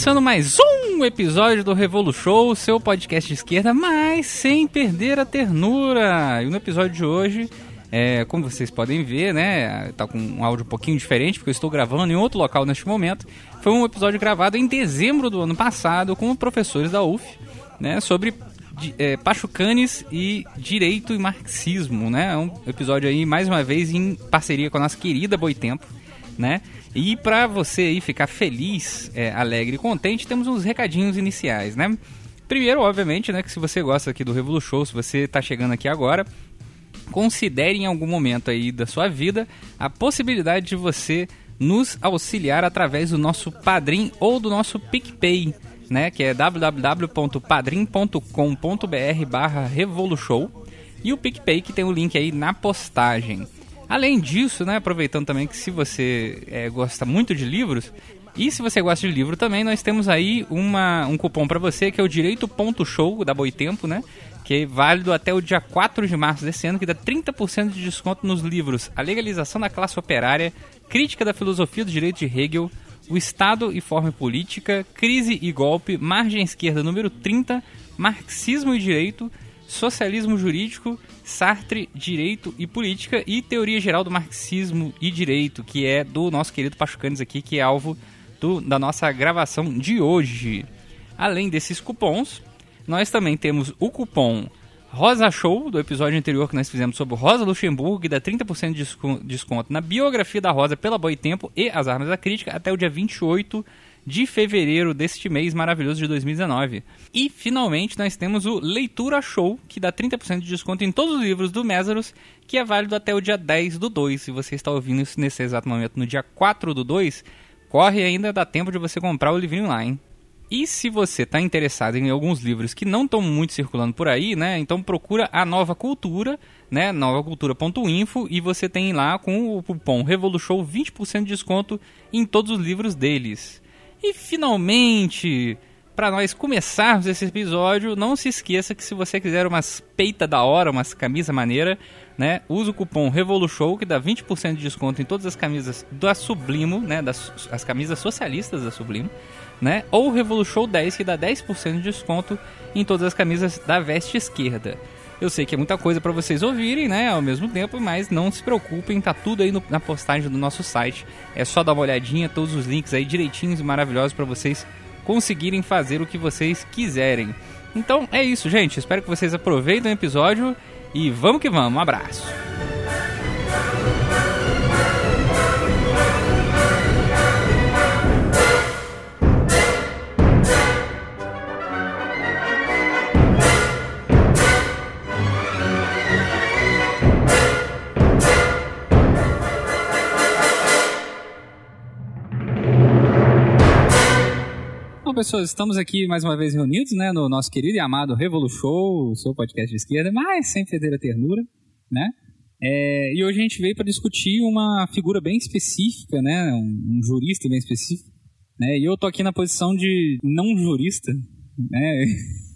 começando mais um episódio do Revolu Show, seu podcast de esquerda, mas sem perder a ternura. E no episódio de hoje, é, como vocês podem ver, né, tá com um áudio um pouquinho diferente, porque eu estou gravando em outro local neste momento. Foi um episódio gravado em dezembro do ano passado com professores da UF, né, sobre é, Pachucanes e Direito e Marxismo, né? É um episódio aí, mais uma vez, em parceria com a nossa querida Boitempo, né? E para você aí ficar feliz, é, alegre e contente, temos uns recadinhos iniciais, né? Primeiro, obviamente, né, que se você gosta aqui do Revolu Show, se você está chegando aqui agora, considere em algum momento aí da sua vida a possibilidade de você nos auxiliar através do nosso Padrim ou do nosso PicPay, né, que é www.padrim.com.br barra Revolution e o PicPay que tem o link aí na postagem. Além disso, né, aproveitando também que se você é, gosta muito de livros, e se você gosta de livro também, nós temos aí uma, um cupom para você que é o Direito.show da Boitempo, né? Que é válido até o dia 4 de março desse ano, que dá 30% de desconto nos livros A Legalização da Classe Operária, Crítica da Filosofia do Direito de Hegel, O Estado e Forma Política, Crise e Golpe, Margem Esquerda número 30, Marxismo e Direito, Socialismo Jurídico, Sartre, Direito e Política e Teoria Geral do Marxismo e Direito, que é do nosso querido Pachucanes aqui, que é alvo do, da nossa gravação de hoje. Além desses cupons, nós também temos o cupom Rosa Show, do episódio anterior que nós fizemos sobre Rosa Luxemburgo, que dá 30% de desconto na biografia da Rosa pela Boitempo e as Armas da Crítica até o dia 28 de fevereiro deste mês maravilhoso de 2019. E finalmente nós temos o Leitura Show, que dá 30% de desconto em todos os livros do Mésaros, que é válido até o dia 10 do 2. Se você está ouvindo isso nesse exato momento, no dia 4 do 2, corre ainda, dá tempo de você comprar o livrinho lá, hein? E se você está interessado em alguns livros que não estão muito circulando por aí, né? Então procura a Nova Cultura, né? novacultura.info e você tem lá com o cupom Revolution 20% de desconto em todos os livros deles. E finalmente, para nós começarmos esse episódio, não se esqueça que se você quiser umas peita da hora, umas camisa maneira, né, usa o cupom Revolution que dá 20% de desconto em todas as camisas da Sublimo, né, das as camisas socialistas da Sublimo, né, ou Revolution 10 que dá 10% de desconto em todas as camisas da Veste Esquerda. Eu sei que é muita coisa para vocês ouvirem, né, ao mesmo tempo, mas não se preocupem, tá tudo aí no, na postagem do nosso site. É só dar uma olhadinha, todos os links aí direitinhos e maravilhosos para vocês conseguirem fazer o que vocês quiserem. Então é isso, gente. Espero que vocês aproveitem o episódio e vamos que vamos. Um abraço. Pessoas, estamos aqui mais uma vez reunidos, né, no nosso querido e amado Revolu Show, o seu podcast de esquerda, mas sem perder a ternura, né? É, e hoje a gente veio para discutir uma figura bem específica, né, um, um, jurista bem específico, né? E eu tô aqui na posição de não jurista, né?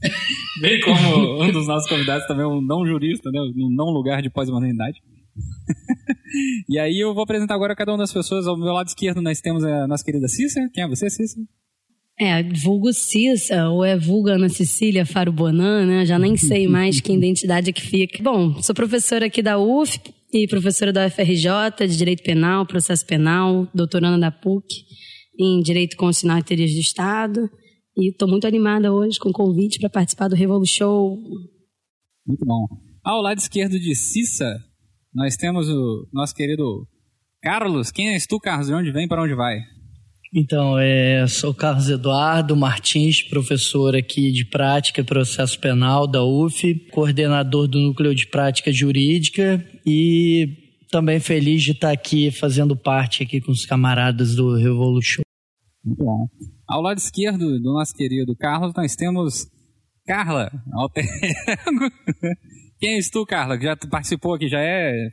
bem como um dos nossos convidados também é um não jurista, né, um não lugar de pós-modernidade. e aí eu vou apresentar agora cada uma das pessoas. Ao meu lado esquerdo nós temos a nossa querida Cícera. Quem é você, Cícera? É, vulgo Cissa, ou é vulga Ana Cecília Faro Bonan, né? Já nem sei mais que identidade é que fica. Bom, sou professora aqui da UF e professora da UFRJ de Direito Penal, Processo Penal, doutoranda da PUC em Direito Constitucional e Teorias do Estado. E estou muito animada hoje com o convite para participar do Revolu Show. Muito bom. Ao lado esquerdo de Cissa, nós temos o nosso querido Carlos. Quem és tu, Carlos? De onde vem para onde vai? Então, é, sou Carlos Eduardo Martins, professor aqui de Prática e Processo Penal da UF, coordenador do Núcleo de Prática Jurídica e também feliz de estar aqui fazendo parte aqui com os camaradas do Revolution. Bom. Ao lado esquerdo do nosso querido Carlos, nós temos Carla, alter Quem és tu, Carla, que já participou aqui, já é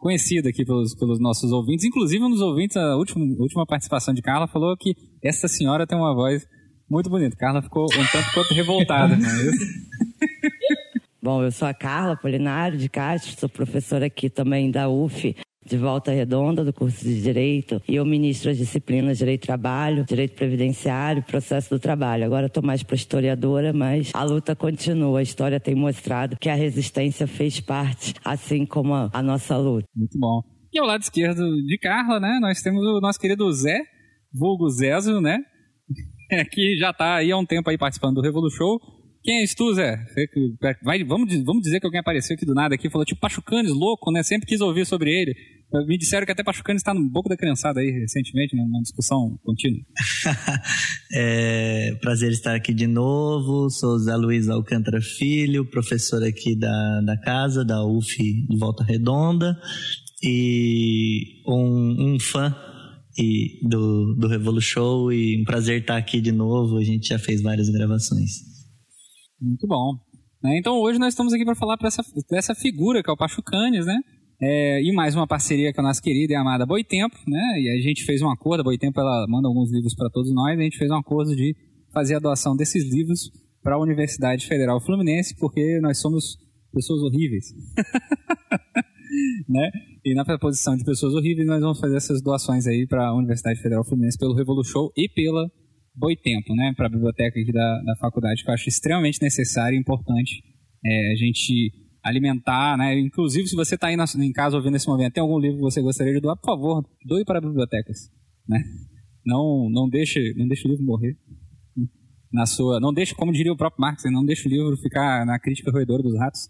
conhecida aqui pelos, pelos nossos ouvintes. Inclusive, um dos ouvintes, a última, última participação de Carla, falou que essa senhora tem uma voz muito bonita. Carla ficou um tanto quanto revoltada, não é isso? Bom, eu sou a Carla Polinário de Castro, sou professora aqui também da UF. De Volta Redonda, do curso de Direito, e eu ministro as disciplinas Direito Trabalho, Direito Previdenciário, Processo do Trabalho. Agora estou mais para historiadora, mas a luta continua. A história tem mostrado que a resistência fez parte, assim como a, a nossa luta. Muito bom. E ao lado esquerdo de Carla, né, nós temos o nosso querido Zé, vulgo Zezo, né, que já está aí há um tempo aí participando do Revolu Show. Quem és tu, Zé? Vai, vamos, vamos dizer que alguém apareceu aqui do nada aqui falou, tipo, Pachucanes, louco, né? Sempre quis ouvir sobre ele. Me disseram que até Pachucanes está no boco da criançada aí recentemente, numa discussão contínua. é, prazer estar aqui de novo. Sou Zé Luiz Alcântara Filho, professor aqui da, da casa, da UF de Volta Redonda. E um, um fã e do, do Revolu Show e um prazer estar aqui de novo. A gente já fez várias gravações. Muito bom. Né, então hoje nós estamos aqui para falar dessa, dessa figura que é o Pachucanes, né? É, e mais uma parceria com a nossa querida e amada Boitempo, né? E a gente fez um acordo, a Boitempo ela manda alguns livros para todos nós, a gente fez um acordo de fazer a doação desses livros para a Universidade Federal Fluminense, porque nós somos pessoas horríveis. né? E na posição de pessoas horríveis, nós vamos fazer essas doações aí para a Universidade Federal Fluminense pelo Revolu Show e pela Boitempo, né, para a biblioteca aqui da, da faculdade, que eu acho extremamente necessário e importante é, a gente alimentar, né? Inclusive, se você está aí na, em casa ouvindo esse momento, tem algum livro que você gostaria de doar, por favor, doe para bibliotecas, né? Não, não deixe, não deixe o livro morrer na sua, não deixe, como diria o próprio Marx, não deixe o livro ficar na crítica roedora dos ratos.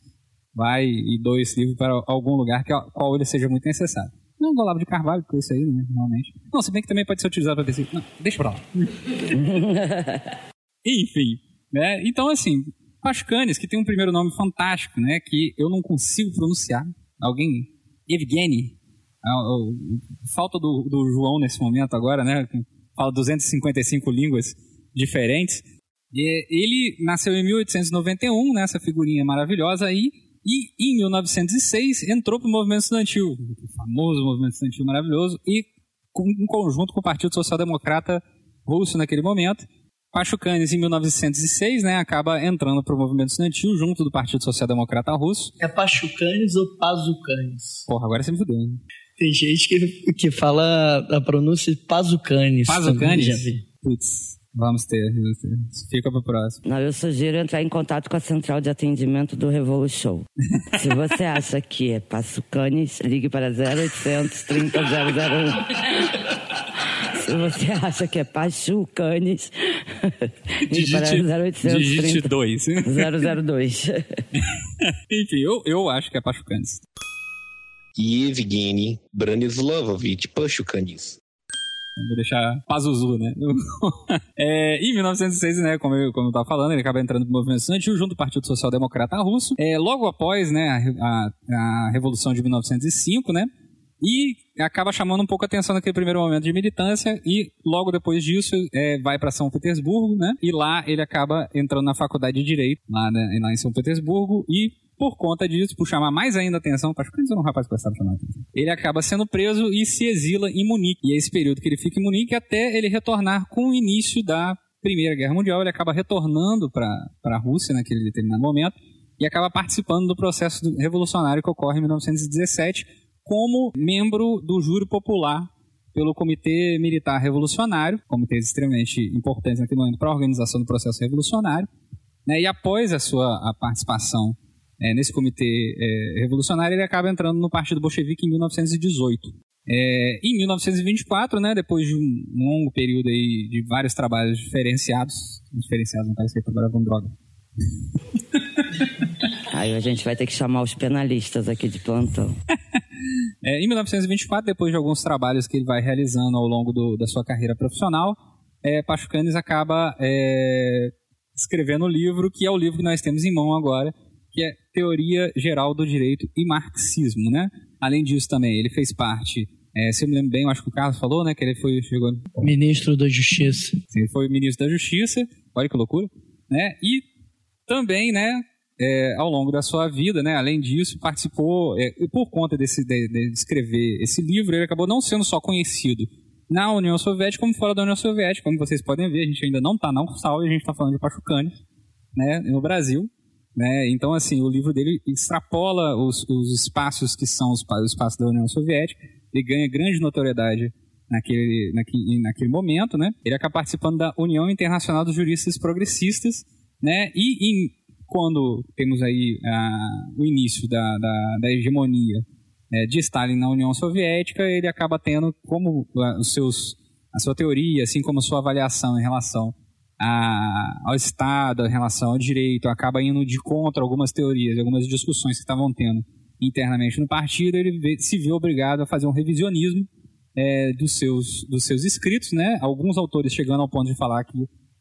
Vai e doe esse livro para algum lugar que qual ele seja muito necessário. Não Olavo de Carvalho, com isso aí, né? Normalmente. Não, se bem que também pode ser utilizado para PC. Não, deixa pra lá. Enfim, né? Então, assim, Pascanes, que tem um primeiro nome fantástico, né? Que eu não consigo pronunciar. Alguém? Evgeny. Falta do, do João nesse momento agora, né? Fala 255 línguas diferentes. E ele nasceu em 1891, né? Essa figurinha maravilhosa aí. E em 1906 entrou para o movimento estudantil, o famoso movimento estudantil maravilhoso, e com, em conjunto com o Partido Social Democrata Russo naquele momento. Pachucanes, em 1906, né, acaba entrando para o movimento estudantil junto do Partido Social Democrata Russo. É Pachucanes ou Pazucanes? Porra, agora você me fudeu. Hein? Tem gente que, que fala a pronúncia Pazucanes. Pazucanes? Putz. Vamos ter, fica para o próximo. Não, eu sugiro entrar em contato com a central de atendimento do Revolu Show. Se você acha que é Passo Canes, ligue para 0800 30 001. Se você acha que é Pachu Canes, ligue para 0800 digite 2. 002. Enfim, eu, eu acho que é Pachu Canes. Evgeny Branislavovich Pachucanis. Vou deixar Pazuzu, né? é, em 1906, né, como eu, como eu tava falando, ele acaba entrando no movimento estudantil junto ao Partido Social Democrata Russo. É, logo após, né, a, a, a Revolução de 1905, né, e acaba chamando um pouco a atenção naquele primeiro momento de militância e logo depois disso é, vai para São Petersburgo, né? E lá ele acaba entrando na faculdade de direito lá, né, lá em São Petersburgo e por conta disso, por chamar mais ainda atenção, ele é um rapaz que gostava de chamar atenção. Ele acaba sendo preso e se exila em Munique. E é esse período que ele fica em Munique até ele retornar com o início da Primeira Guerra Mundial. Ele acaba retornando para a Rússia naquele determinado momento e acaba participando do processo revolucionário que ocorre em 1917 como membro do júri popular pelo Comitê Militar Revolucionário, comitês extremamente importantes naquele momento para a organização do processo revolucionário. Né? E após a sua a participação é, nesse comitê é, revolucionário, ele acaba entrando no Partido Bolchevique em 1918. É, em 1924, né, depois de um longo período aí de vários trabalhos diferenciados, diferenciados não parece que trabalhava com droga. Aí a gente vai ter que chamar os penalistas aqui de plantão. é, em 1924, depois de alguns trabalhos que ele vai realizando ao longo do, da sua carreira profissional, é, Pachucanes acaba é, escrevendo o livro, que é o livro que nós temos em mão agora, que é Teoria Geral do Direito e Marxismo, né? Além disso também, ele fez parte, é, se eu me lembro bem, eu acho que o Carlos falou, né? Que ele foi... Chegou... Ministro da Justiça. Sim, ele foi ministro da Justiça, olha que loucura, né? E também, né, é, ao longo da sua vida, né, além disso, participou, é, por conta desse, de, de, escrever esse livro, ele acabou não sendo só conhecido na União Soviética como fora da União Soviética. Como vocês podem ver, a gente ainda não está na URSAL e a gente está falando de Pachucanes, né, no Brasil Né? Então, assim, o livro dele extrapola os, os espaços que são os, os espaços da União Soviética, ele ganha grande notoriedade naquele, naquele, naquele momento, né? Ele acaba participando da União Internacional dos Juristas Progressistas, né? E, e quando temos aí o início da, da, da hegemonia é, de Stalin na União Soviética, ele acaba tendo como os seus, a sua teoria, assim como a sua avaliação em relação a, ao Estado, em relação ao direito, acaba indo de contra algumas teorias, algumas discussões que estavam tendo internamente no partido, ele se vê obrigado a fazer um revisionismo é, dos, seus, dos seus escritos, né? Alguns autores chegando ao ponto de falar que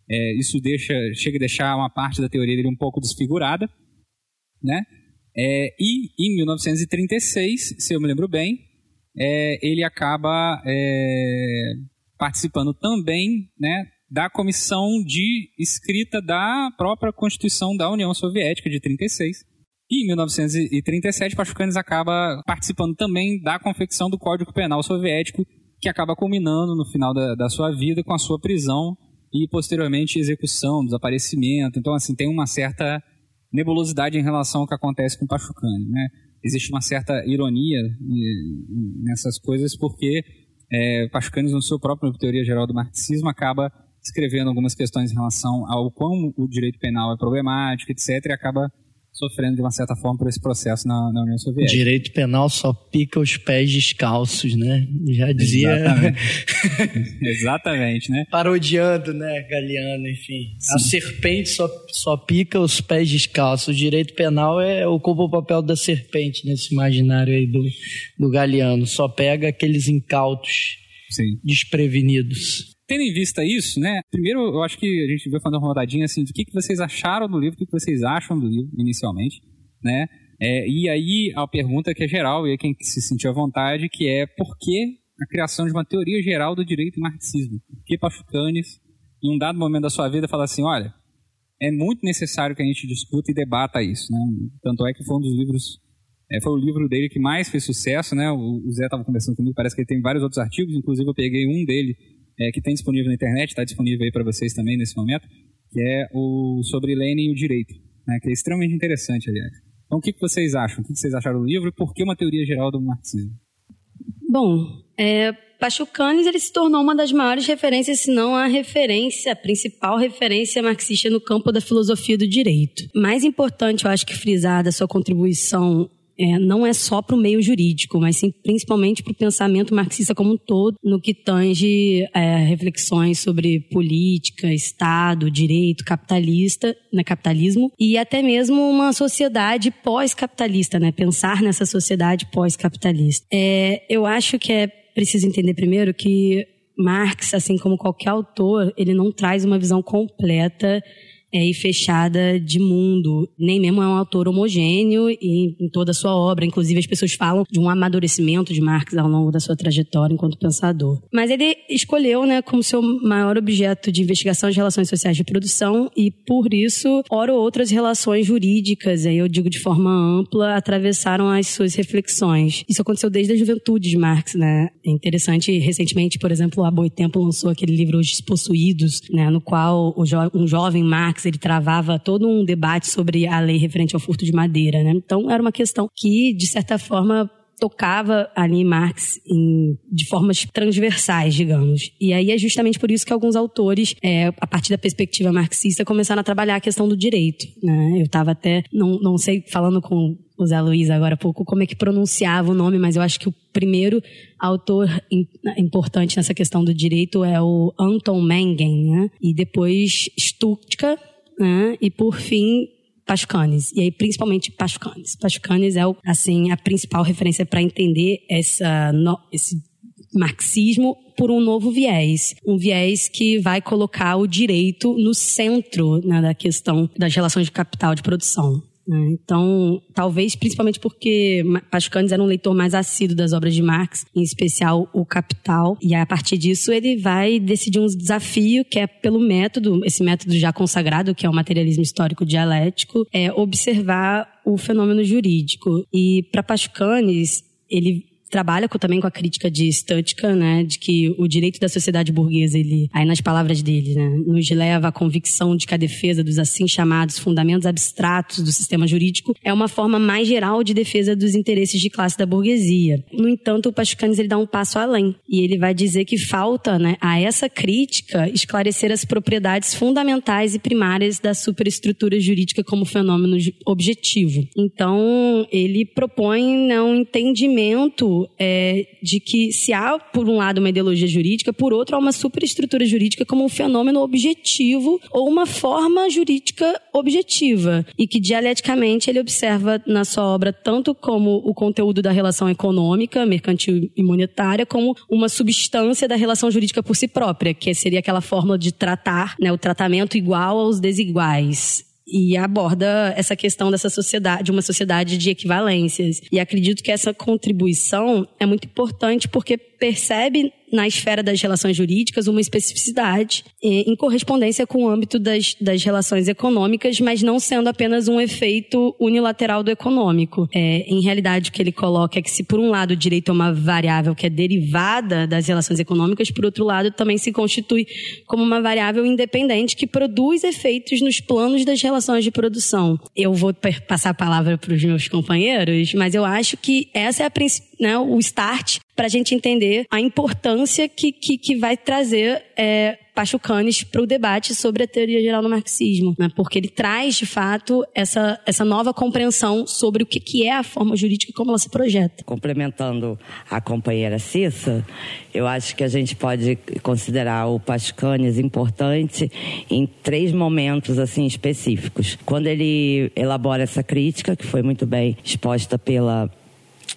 é, isso deixa, chega a deixar uma parte da teoria dele um pouco desfigurada, né? É, e em 1936, se eu me lembro bem, é, ele acaba é, participando também, né, da comissão de escrita da própria Constituição da União Soviética de 36. E em 1937, Pachucanes acaba participando também da confecção do Código Penal Soviético, que acaba culminando no final da, da sua vida com a sua prisão e posteriormente execução, desaparecimento. Então, assim, tem uma certa nebulosidade em relação ao que acontece com Pachucanes, né? Existe uma certa ironia nessas coisas porque é, Pachucanes, no seu próprio Teoria Geral do Marxismo, acaba escrevendo algumas questões em relação ao como o direito penal é problemático, etc., e acaba sofrendo de uma certa forma por esse processo na, na União Soviética. Direito penal só pica os pés descalços, né? Já dizia. Exatamente, Exatamente né? Parodiando, né, Galeano, enfim. Sim. A serpente só, só pica os pés descalços. O direito penal é ocupa o papel da serpente nesse imaginário aí do, do Galeano. Só pega aqueles incautos Sim. desprevenidos. Tendo em vista isso, né? Primeiro, eu acho que a gente vai fazer uma rodadinha assim do que, que vocês acharam do livro, o que, que vocês acham do livro inicialmente, né? É, e aí a pergunta que é geral, e é quem se sentiu à vontade, que é por que a criação de uma teoria geral do direito marxismo? Por que Pachucanes, em um dado momento da sua vida, fala assim, olha, é muito necessário que a gente discuta e debata isso, né? Tanto é que foi um dos livros, é, foi o livro dele que mais fez sucesso, né? O, o Zé estava conversando comigo, parece que ele tem vários outros artigos, inclusive eu peguei um dele é, que tem disponível na internet, está disponível aí para vocês também nesse momento, que é o sobre Lenin e o direito, né, que é extremamente interessante, aliás. Então, o que, que vocês acham? O que, que vocês acharam do livro e por que uma teoria geral do marxismo? Bom, é, Pachucanes ele se tornou uma das maiores referências, se não a referência, a principal referência marxista no campo da filosofia do direito. Mais importante, eu acho que frisar da sua contribuição é, não é só para o meio jurídico, mas sim principalmente para o pensamento marxista como um todo, no que tange é, reflexões sobre política, Estado, direito, capitalista, né, capitalismo e até mesmo uma sociedade pós-capitalista, né, pensar nessa sociedade pós-capitalista. É, eu acho que é preciso entender primeiro que Marx, assim como qualquer autor, ele não traz uma visão completa é, e fechada de mundo. Nem mesmo é um autor homogêneo em, em toda a sua obra. Inclusive, as pessoas falam de um amadurecimento de Marx ao longo da sua trajetória enquanto pensador. Mas ele escolheu, né, como seu maior objeto de investigação as relações sociais de produção e, por isso, ora ou outras relações jurídicas, aí eu digo de forma ampla, atravessaram as suas reflexões. Isso aconteceu desde a juventude de Marx, né? É interessante, recentemente, por exemplo, a Boitempo lançou aquele livro Os Despossuídos, né, no qual jo um jovem Marx Ele travava todo um debate sobre a lei referente ao furto de madeira, né? Então era uma questão que de certa forma tocava ali Marx em, de formas transversais, digamos. E aí é justamente por isso que alguns autores, é, a partir da perspectiva marxista, começaram a trabalhar a questão do direito. Né? Eu estava até, não, não sei, falando com o Zé Luiz agora há pouco, como é que pronunciava o nome, mas eu acho que o primeiro autor importante nessa questão do direito é o Anton Mengen, né? E depois Stutka, né? E por fim, Pachucanes. E aí, principalmente Pachucanes. Pachucanes é, o, assim, a principal referência para entender essa, no, esse marxismo por um novo viés. Um viés que vai colocar o direito no centro né, da questão das relações de capital de produção. Né? Então, talvez principalmente porque Pachucanes era um leitor mais assíduo das obras de Marx, em especial o Capital, e a partir disso ele vai decidir um desafio que é pelo método, esse método já consagrado, que é o materialismo histórico dialético, é observar o fenômeno jurídico. E para Pachucanes, ele trabalha com, também com a crítica de Stuttgart, né, de que o direito da sociedade burguesa, ele, aí nas palavras dele, né, nos leva à convicção de que a defesa dos assim chamados fundamentos abstratos do sistema jurídico é uma forma mais geral de defesa dos interesses de classe da burguesia. No entanto, o Pachucanes ele dá um passo além e ele vai dizer que falta, né, a essa crítica esclarecer as propriedades fundamentais e primárias da superestrutura jurídica como fenômeno objetivo. Então, ele propõe né, um entendimento é, de que se há, por um lado, uma ideologia jurídica, por outro, há uma superestrutura jurídica como um fenômeno objetivo ou uma forma jurídica objetiva. E que, dialeticamente, ele observa na sua obra tanto como o conteúdo da relação econômica, mercantil e monetária, como uma substância da relação jurídica por si própria, que seria aquela fórmula de tratar né, o tratamento igual aos desiguais e aborda essa questão dessa sociedade, de uma sociedade de equivalências. E acredito que essa contribuição é muito importante porque percebe na esfera das relações jurídicas uma especificidade em correspondência com o âmbito das, das relações econômicas, mas não sendo apenas um efeito unilateral do econômico. É, em realidade, o que ele coloca é que se por um lado o direito é uma variável que é derivada das relações econômicas, por outro lado também se constitui como uma variável independente que produz efeitos nos planos das relações de produção. Eu vou passar a palavra para os meus companheiros, mas eu acho que essa é a, né, o start para a gente entender a importância que, que, que vai trazer é, Pachucanes para o debate sobre a teoria geral do marxismo, né? porque ele traz, de fato, essa, essa nova compreensão sobre o que, que é a forma jurídica e como ela se projeta. Complementando a companheira Cissa, eu acho que a gente pode considerar o Pachucanes importante em três momentos assim específicos. Quando ele elabora essa crítica, que foi muito bem exposta pela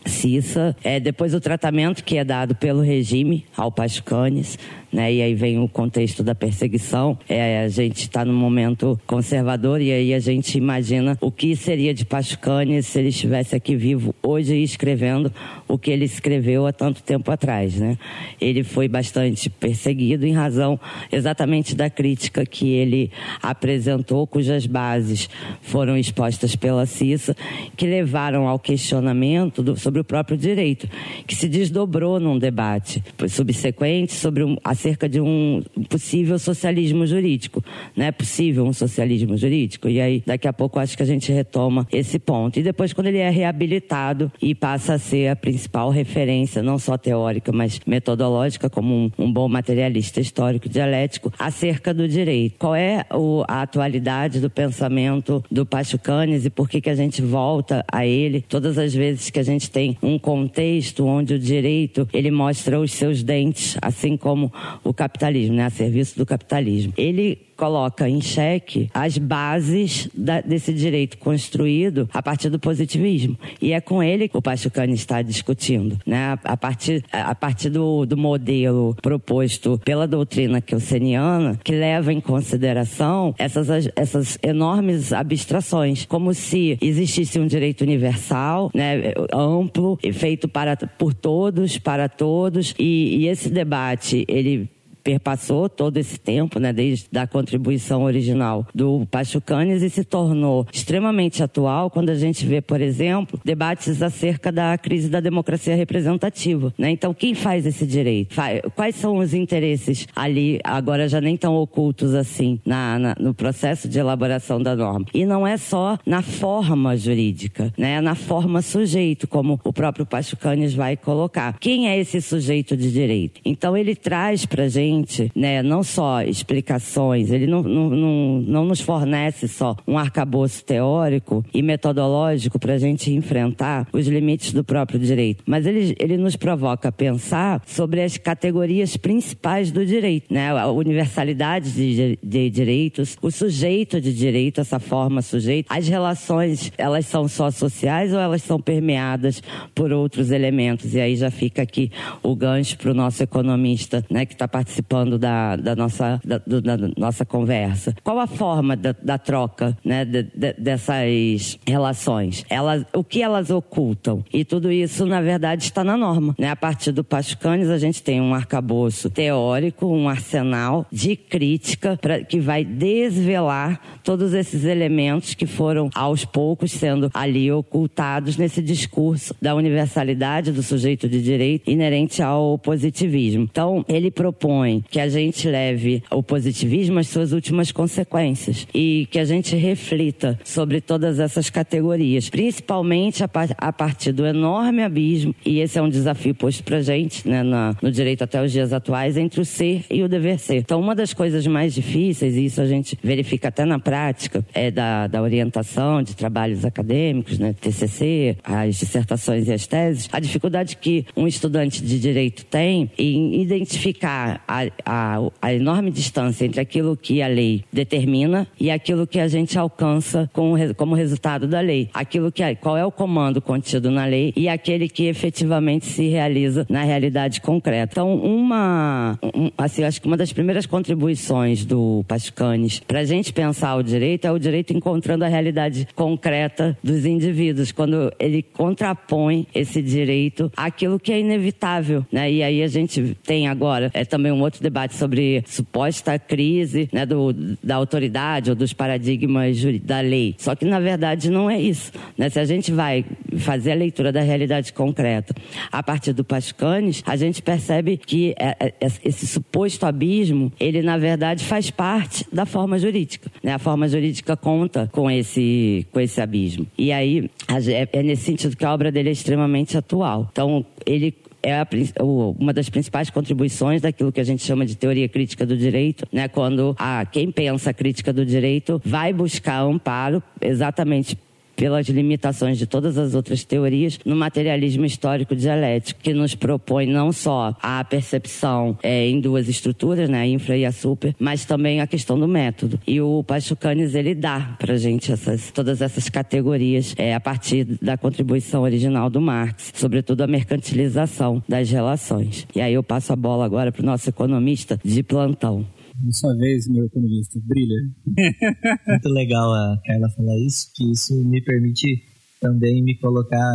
Cissa. É, depois o tratamento que é dado pelo regime ao Pascanes, né? E aí vem o contexto da perseguição. É, a gente está num momento conservador e aí a gente imagina o que seria de Pascanes se ele estivesse aqui vivo hoje e escrevendo o que ele escreveu há tanto tempo atrás, né? Ele foi bastante perseguido em razão exatamente da crítica que ele apresentou, cujas bases foram expostas pela Cissa, que levaram ao questionamento do, sobre o próprio direito, que se desdobrou num debate subsequente sobre um, acerca de um possível socialismo jurídico. Não é possível um socialismo jurídico? E aí, daqui a pouco, acho que a gente retoma esse ponto. E depois, quando ele é reabilitado e passa a ser a principal referência, não só teórica, mas metodológica, como um, um bom materialista histórico dialético, acerca do direito. Qual é o, a atualidade do pensamento do Pachucanes e por que, que a gente volta a ele todas as vezes que a gente tem um contexto onde o direito ele mostra os seus dentes, assim como o capitalismo, né, a serviço do capitalismo. Ele coloca em xeque as bases da, desse direito construído a partir do positivismo. E é com ele que o Pachucani está discutindo, né? A partir, a partir do, do modelo proposto pela doutrina kelseniana, que leva em consideração essas, essas enormes abstrações, como se existisse um direito universal, né, amplo, feito para, por todos, para todos, e, e esse debate, ele perpassou todo esse tempo, né, desde a contribuição original do Pachucanes e se tornou extremamente atual quando a gente vê, por exemplo, debates acerca da crise da democracia representativa. Né? Então, quem faz esse direito? Quais são os interesses ali, agora já nem tão ocultos assim, na, na, no processo de elaboração da norma? E não é só na forma jurídica, né? na forma sujeito, como o próprio Pachucanes vai colocar. Quem é esse sujeito de direito? Então, ele traz para gente né, não só explicações, ele não, não, não, não nos fornece só um arcabouço teórico e metodológico para a gente enfrentar os limites do próprio direito, mas ele, ele nos provoca a pensar sobre as categorias principais do direito, né, a universalidade de, de direitos, o sujeito de direito, essa forma sujeito, as relações, elas são só sociais ou elas são permeadas por outros elementos? E aí já fica aqui o gancho para o nosso economista, né, que está participando participando da, da, nossa, da, da nossa conversa. Qual a forma da, da troca né, de, de, dessas relações? Elas, o que elas ocultam? E tudo isso, na verdade, está na norma. Né? A partir do Pascanes, a gente tem um arcabouço teórico, um arsenal de crítica pra, que vai desvelar todos esses elementos que foram, aos poucos, sendo ali ocultados nesse discurso da universalidade do sujeito de direito inerente ao positivismo. Então, ele propõe que a gente leve o positivismo às suas últimas consequências e que a gente reflita sobre todas essas categorias, principalmente a, a partir do enorme abismo, e esse é um desafio posto pra gente, né, na, no direito até os dias atuais, entre o ser e o dever ser. Então, uma das coisas mais difíceis, e isso a gente verifica até na prática, é da, da orientação de trabalhos acadêmicos, né, TCC, as dissertações e as teses, a dificuldade que um estudante de direito tem em identificar a, a, a enorme distância entre aquilo que a lei determina e aquilo que a gente alcança com, como resultado da lei. Aquilo que qual é o comando contido na lei e aquele que efetivamente se realiza na realidade concreta. Então, uma, um, assim, acho que uma das primeiras contribuições do Pascanes para a gente pensar o direito é o direito encontrando a realidade concreta dos indivíduos, quando ele contrapõe esse direito àquilo que é inevitável, né? E aí a gente tem agora é também um outro debate sobre suposta crise, né, do, da autoridade ou dos paradigmas da lei. Só que na verdade não é isso, né? Se a gente vai fazer a leitura da realidade concreta a partir do Pascanes, a gente percebe que é, é, esse suposto abismo, ele na verdade faz parte da forma jurídica, né? A forma jurídica conta com esse com esse abismo. E aí é, é nesse sentido que a obra dele é extremamente atual. Então, ele é a, uma das principais contribuições daquilo que a gente chama de teoria crítica do direito, né? Quando a, quem pensa a crítica do direito vai buscar amparo exatamente pelas limitações de todas as outras teorias, no materialismo histórico dialético, que nos propõe não só a percepção é, em duas estruturas, né, a infra e a super, mas também a questão do método. E o Pachucanes, ele dá pra gente essas, todas essas categorias é, a partir da contribuição original do Marx, sobretudo a mercantilização das relações. E aí eu passo a bola agora para o nosso economista de plantão. Na sua vez, meu economista, brilha. Muito legal a Carla falar isso, que isso me permite também me colocar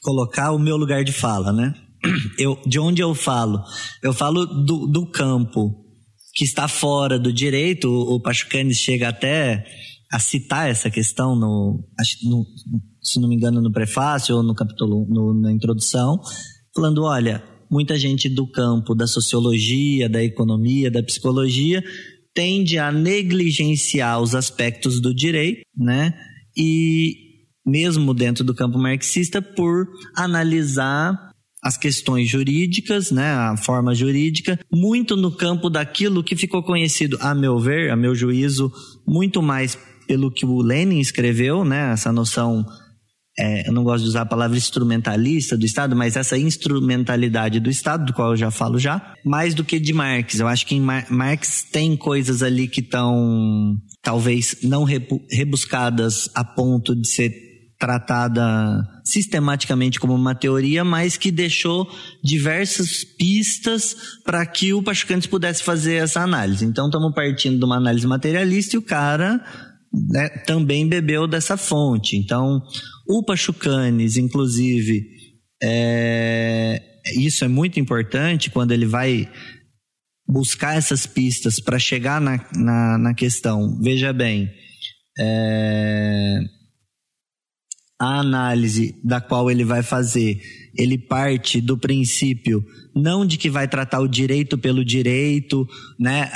colocar o meu lugar de fala, né? Eu, de onde eu falo? Eu falo do, do campo que está fora do direito. O Pachucanes chega até a citar essa questão no, no, se não me engano, no prefácio ou no capítulo, no, na introdução, falando, olha, muita gente do campo da sociologia, da economia, da psicologia tende a negligenciar os aspectos do direito, né? E mesmo dentro do campo marxista por analisar as questões jurídicas, né, a forma jurídica, muito no campo daquilo que ficou conhecido, a meu ver, a meu juízo, muito mais pelo que o Lenin escreveu, né, essa noção é, eu não gosto de usar a palavra instrumentalista do Estado, mas essa instrumentalidade do Estado, do qual eu já falo já, mais do que de Marx. Eu acho que em Mar Marx tem coisas ali que estão talvez não rebuscadas a ponto de ser tratada sistematicamente como uma teoria, mas que deixou diversas pistas para que o Pachucantes pudesse fazer essa análise. Então estamos partindo de uma análise materialista e o cara né, também bebeu dessa fonte. Então, o Pachucanes, inclusive, é, isso é muito importante quando ele vai buscar essas pistas para chegar na, na, na, questão. Veja bem, é, a análise da qual ele vai fazer, ele parte do princípio não de que vai tratar o direito pelo direito, né,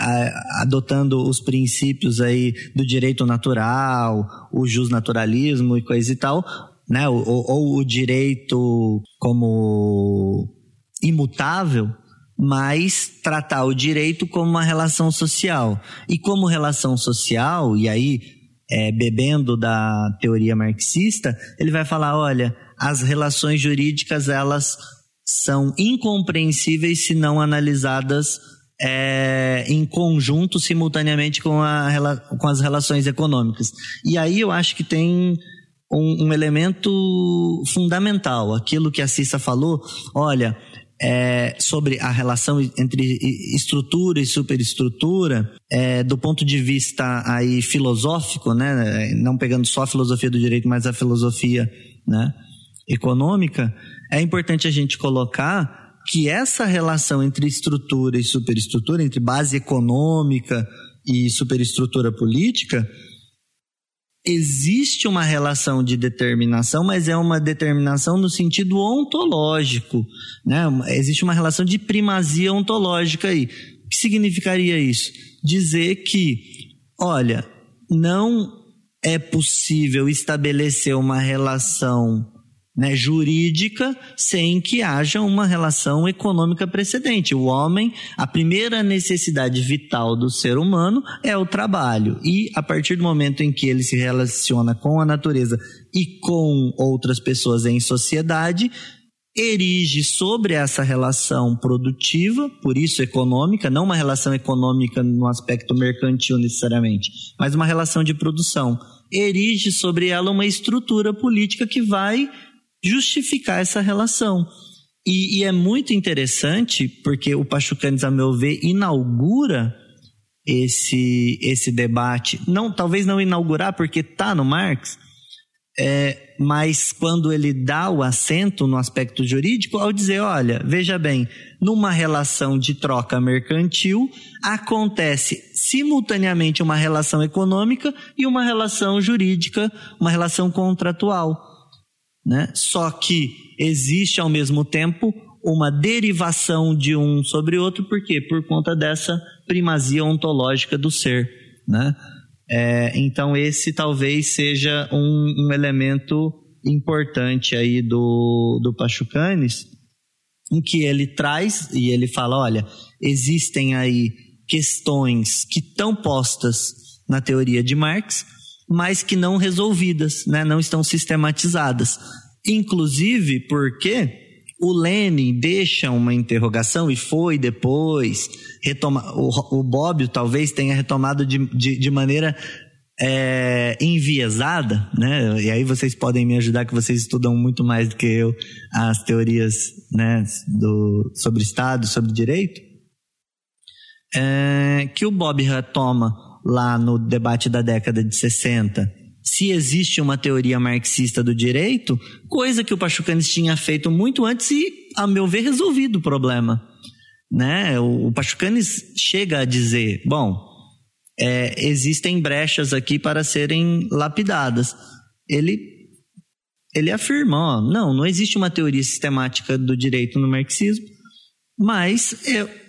adotando os princípios aí do direito natural, o justnaturalismo e coisa e tal, né, ou, ou o direito como imutável, mas tratar o direito como uma relação social. E como relação social, e aí é, bebendo da teoria marxista, ele vai falar, olha, as relações jurídicas elas são incompreensíveis se não analisadas é, em conjunto simultaneamente com, a, com as relações econômicas. E aí eu acho que tem um, um elemento fundamental, aquilo que a Cissa falou, olha, é, sobre a relação entre estrutura e superestrutura, é, do ponto de vista aí filosófico, né, não pegando só a filosofia do direito, mas a filosofia né, econômica, é importante a gente colocar que essa relação entre estrutura e superestrutura, entre base econômica e superestrutura política, existe uma relação de determinação, mas é uma determinação no sentido ontológico. Né? Existe uma relação de primazia ontológica aí. O que significaria isso? Dizer que, olha, não é possível estabelecer uma relação né, jurídica sem que haja uma relação econômica precedente. O homem, a primeira necessidade vital do ser humano é o trabalho. E a partir do momento em que ele se relaciona com a natureza e com outras pessoas em sociedade, erige sobre essa relação produtiva, por isso econômica, não uma relação econômica no aspecto mercantil necessariamente, mas uma relação de produção, erige sobre ela uma estrutura política que vai justificar essa relação. E, e é muito interessante porque o Pachucanes, a meu ver, inaugura esse, esse debate. Não, talvez não inaugurar porque está no Marx, é, mas quando ele dá o assento no aspecto jurídico, ao dizer, olha, veja bem, numa relação de troca mercantil, acontece simultaneamente uma relação econômica e uma relação jurídica, uma relação contratual né? Só que existe ao mesmo tempo uma derivação de um sobre outro, por quê? Por conta dessa primazia ontológica do ser, né? É, então esse talvez seja um, um, elemento importante aí do, do Pachucanes, em que ele traz e ele fala, olha, existem aí questões que estão postas na teoria de Marx, mas que não resolvidas, né? não estão sistematizadas. Inclusive porque o Lenin deixa uma interrogação e foi depois retoma, o, o Bobbio talvez tenha retomado de, de, de maneira é, enviesada, né? E aí vocês podem me ajudar que vocês estudam muito mais do que eu as teorias, né, do, sobre Estado, sobre direito, é, que o Bob retoma lá no debate da década de 60, se existe uma teoria marxista do direito, coisa que o Pachucanes tinha feito muito antes e, a meu ver, resolvido o problema. Né? O, o Pachucanes chega a dizer: bom, é, existem brechas aqui para serem lapidadas. Ele ele afirma, ó, não, não existe uma teoria sistemática do direito no marxismo, mas é,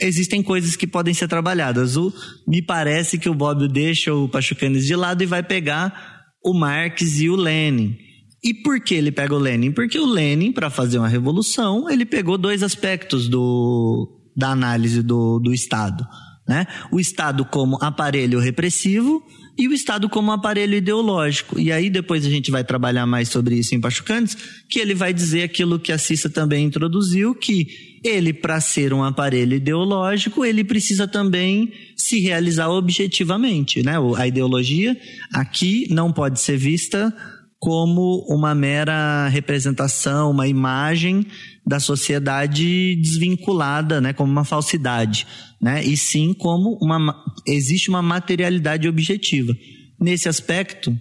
existem coisas que podem ser trabalhadas. O, me parece que o Bob deixa o Pachucanes de lado e vai pegar o Marx e o Lenin. E por que ele pega o Lenin? Porque o Lenin, para fazer uma revolução, ele pegou dois aspectos do, da análise do, do Estado. Né? O Estado como aparelho repressivo e o Estado como aparelho ideológico. E aí depois a gente vai trabalhar mais sobre isso em Pachucanes, que ele vai dizer aquilo que a Cissa também introduziu, que ele, para ser um aparelho ideológico, ele precisa também se realizar objetivamente. Né? A ideologia aqui não pode ser vista como uma mera representação, uma imagem da sociedade desvinculada, né, como uma falsidade, né, e sim como uma existe uma materialidade objetiva. Nesse aspecto,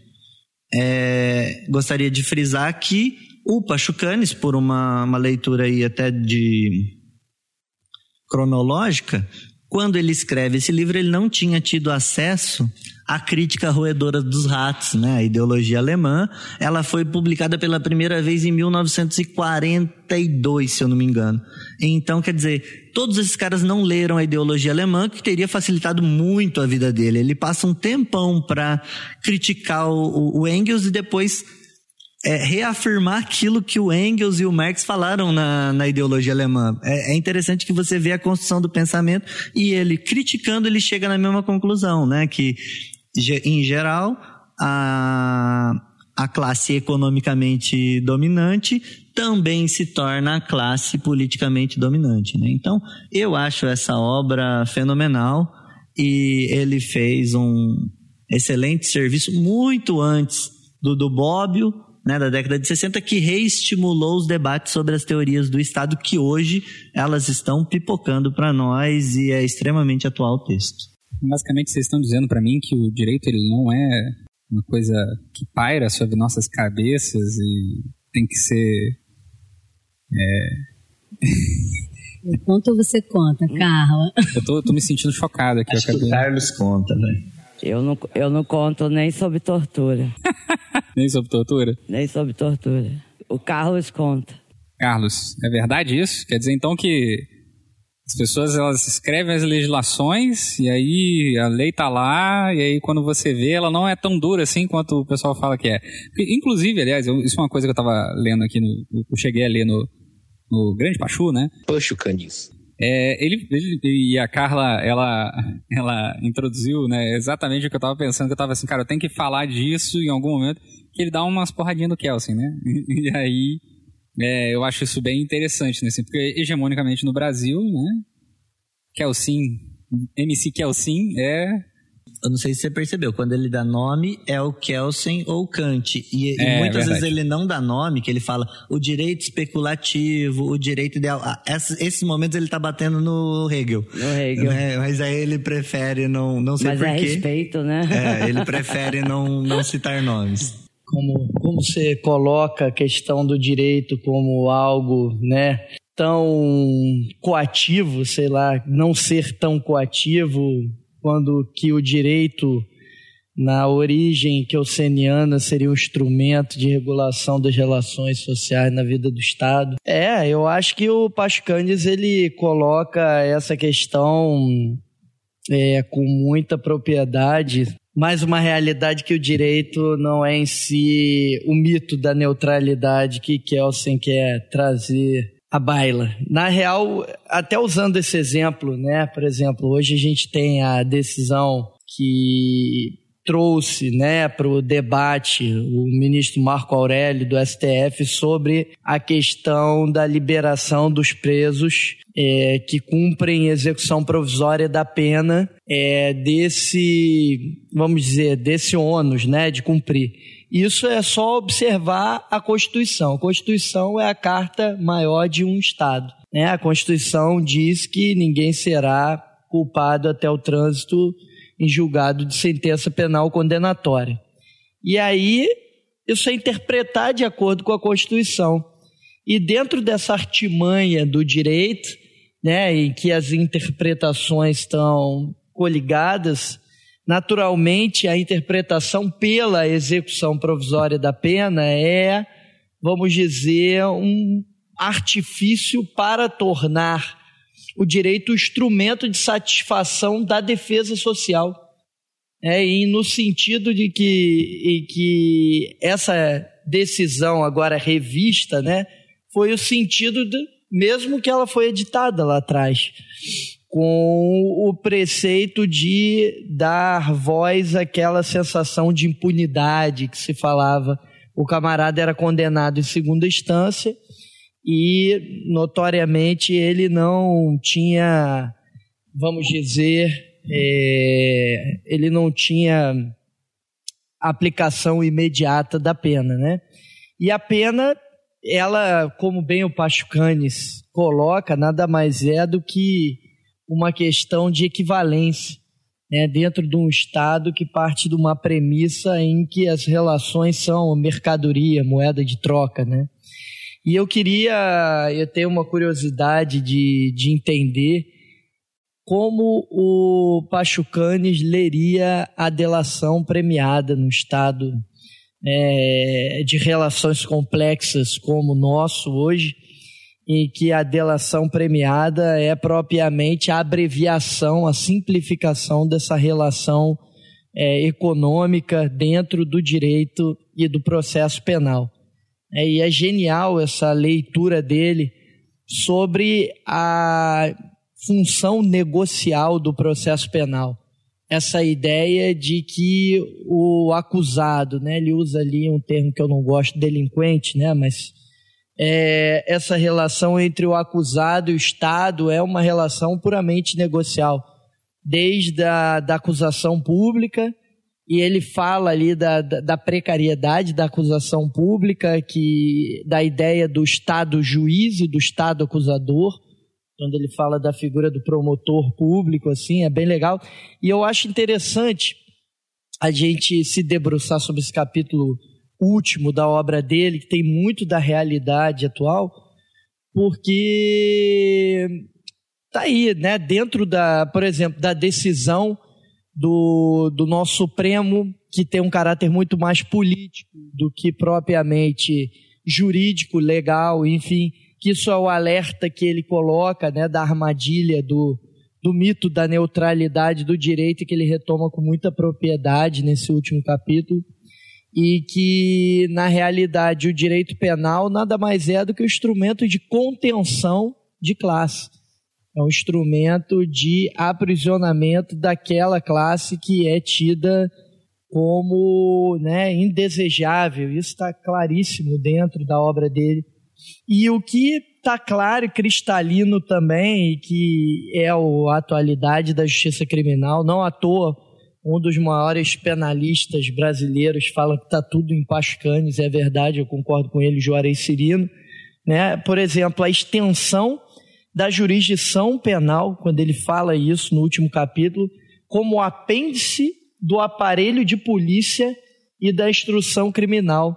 é, gostaria de frisar que o Pachucanes, por uma, uma leitura aí até de cronológica, quando ele escreve esse livro, ele não tinha tido acesso à crítica roedora dos ratos, né? A ideologia alemã. Ela foi publicada pela primeira vez em 1942, se eu não me engano. Então, quer dizer, todos esses caras não leram a ideologia alemã, que teria facilitado muito a vida dele. Ele passa um tempão para criticar o, o Engels e depois é, reafirmar aquilo que o Engels e o Marx falaram na, na ideologia alemã. É, é, interessante que você vê a construção do pensamento e ele, criticando, ele chega na mesma conclusão, né? Que, em geral, a, a classe economicamente dominante também se torna a classe politicamente dominante. Né? Então, eu acho essa obra fenomenal e ele fez um excelente serviço muito antes do do Bobbio, né, da década de 60 que reestimulou os debates sobre as teorias do Estado que hoje elas estão pipocando para nós e é extremamente atual o texto. Basicamente, vocês estão dizendo para mim que o direito ele não é uma coisa que paira sobre nossas cabeças e tem que ser. É... Conta ou você conta, Carla? Eu tô, tô me sentindo chocado aqui. Acho que o Carlos conta, velho. Eu não, eu não conto nem sobre tortura. nem sobre tortura? Nem sobre tortura. O Carlos conta. Carlos, é verdade isso? Quer dizer então que as pessoas elas escrevem as legislações e aí a lei tá lá e aí quando você vê ela não é tão dura assim quanto o pessoal fala que é. Porque, inclusive, aliás, eu, isso é uma coisa que eu tava lendo aqui, no, eu cheguei a ler no, no Grande Pachu, né? O canis. É, ele, ele, e a Carla, ela, ela introduziu, né, exatamente o que eu tava pensando, que eu tava assim, cara, eu tenho que falar disso em algum momento, que ele dá umas porradinhas do Kelsen, né? E, e aí, é, eu acho isso bem interessante, né, assim, porque hegemonicamente no Brasil, né, Kelsin, MC Kelsin é eu não sei se você percebeu, quando ele dá nome é o Kelsen ou Kant. E, É, e muitas verdade. vezes ele não dá nome, que ele fala o direito especulativo, o direito ideal. Ah, esses, esses momentos ele tá batendo no Hegel. No Hegel. Né? Mas aí ele prefere não, não sei Mas é porquê. respeito, né? É, ele prefere não, não citar nomes. como, como você coloca a questão do direito como algo, né, tão coativo, sei lá, não ser tão coativo, quando que o direito na origem kelseniana seria um instrumento de regulação das relações sociais na vida do Estado. É, eu acho que o Pascanes ele coloca essa questão é, com muita propriedade, mais uma realidade que o direito não é em si o mito da neutralidade que Kelsen quer trazer à baila. Na real, até usando esse exemplo, né? Por exemplo, hoje a gente tem a decisão que trouxe né, para o debate o ministro Marco Aurélio do STF sobre a questão da liberação dos presos é, que cumprem execução provisória da pena é, desse, vamos dizer, desse ônus né, de cumprir. Isso é só observar a Constituição. A Constituição é a carta maior de um Estado. Né? A Constituição diz que ninguém será culpado até o trânsito em julgado de sentença penal condenatória. E aí, isso é interpretar de acordo com a Constituição. E dentro dessa artimanha do direito, né, em que as interpretações estão coligadas, naturalmente a interpretação pela execução provisória da pena é, vamos dizer, um artifício para tornar o direito instrumento de satisfação da defesa social. É, e no sentido de que, que essa decisão agora revista, né, foi o sentido de, mesmo que ela foi editada lá atrás, com o preceito de dar voz àquela sensação de impunidade que se falava. O camarada era condenado em segunda instância e notoriamente ele não tinha, vamos dizer, é, ele não tinha aplicação imediata da pena, né? E a pena, ela, como bem o Pachucanes coloca, nada mais é do que uma questão de equivalência, né? Dentro de um Estado que parte de uma premissa em que as relações são mercadoria, moeda de troca, né? E eu queria, eu tenho uma curiosidade de, de entender como o Pachucanes leria a delação premiada no Estado é, de relações complexas como o nosso hoje, em que a delação premiada é propriamente a abreviação, a simplificação dessa relação é, econômica dentro do direito e do processo penal. É, e é genial essa leitura dele sobre a função negocial do processo penal. Essa ideia de que o acusado, né, ele usa ali um termo que eu não gosto, delinquente, né, mas é, essa relação entre o acusado e o Estado é uma relação puramente negocial, desde a da acusação pública e ele fala ali da, da, da, precariedade da acusação pública, que da ideia do Estado juiz e do Estado acusador, quando ele fala da figura do promotor público, assim, é bem legal. E eu acho interessante a gente se debruçar sobre esse capítulo último da obra dele, que tem muito da realidade atual, porque tá aí, né, dentro da, por exemplo, da decisão do, do nosso Supremo, que tem um caráter muito mais político do que propriamente jurídico, legal, enfim, que isso é o alerta que ele coloca, né, da armadilha do, do mito da neutralidade do direito que ele retoma com muita propriedade nesse último capítulo e que na realidade o direito penal nada mais é do que um instrumento de contenção de classe. É um instrumento de aprisionamento daquela classe que é tida como né, indesejável. Isso está claríssimo dentro da obra dele. E o que está claro e cristalino também, e que é a atualidade da justiça criminal, não à toa, um dos maiores penalistas brasileiros fala que está tudo em Pascanes, é verdade, eu concordo com ele, Juarez Cirino. Né? Por exemplo, a extensão da jurisdição penal, quando ele fala isso no último capítulo, como apêndice do aparelho de polícia e da instrução criminal.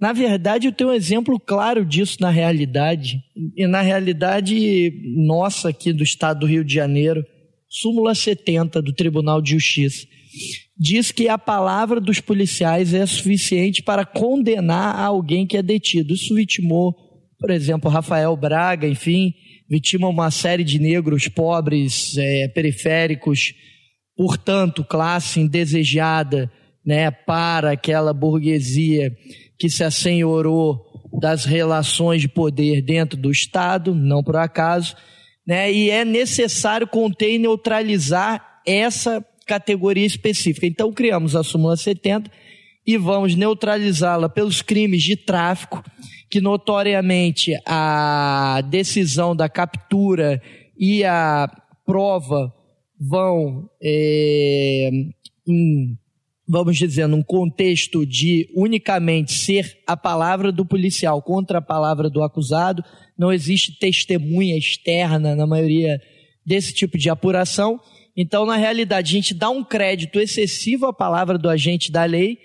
Na verdade, eu tenho um exemplo claro disso na realidade. E na realidade nossa aqui do estado do Rio de Janeiro, súmula 70 do Tribunal de Justiça, diz que a palavra dos policiais é suficiente para condenar alguém que é detido. Isso vitimou, por exemplo, Rafael Braga, enfim, vitima uma série de negros pobres, é, periféricos, portanto, classe indesejada né, para aquela burguesia que se assenhorou das relações de poder dentro do Estado, não por acaso, né, e é necessário conter e neutralizar essa categoria específica. Então, criamos a súmula 70 e vamos neutralizá-la pelos crimes de tráfico, que notoriamente a decisão da captura e a prova vão, é, em, vamos dizer, num contexto de unicamente ser a palavra do policial contra a palavra do acusado, não existe testemunha externa na maioria desse tipo de apuração. Então, na realidade, a gente dá um crédito excessivo à palavra do agente da lei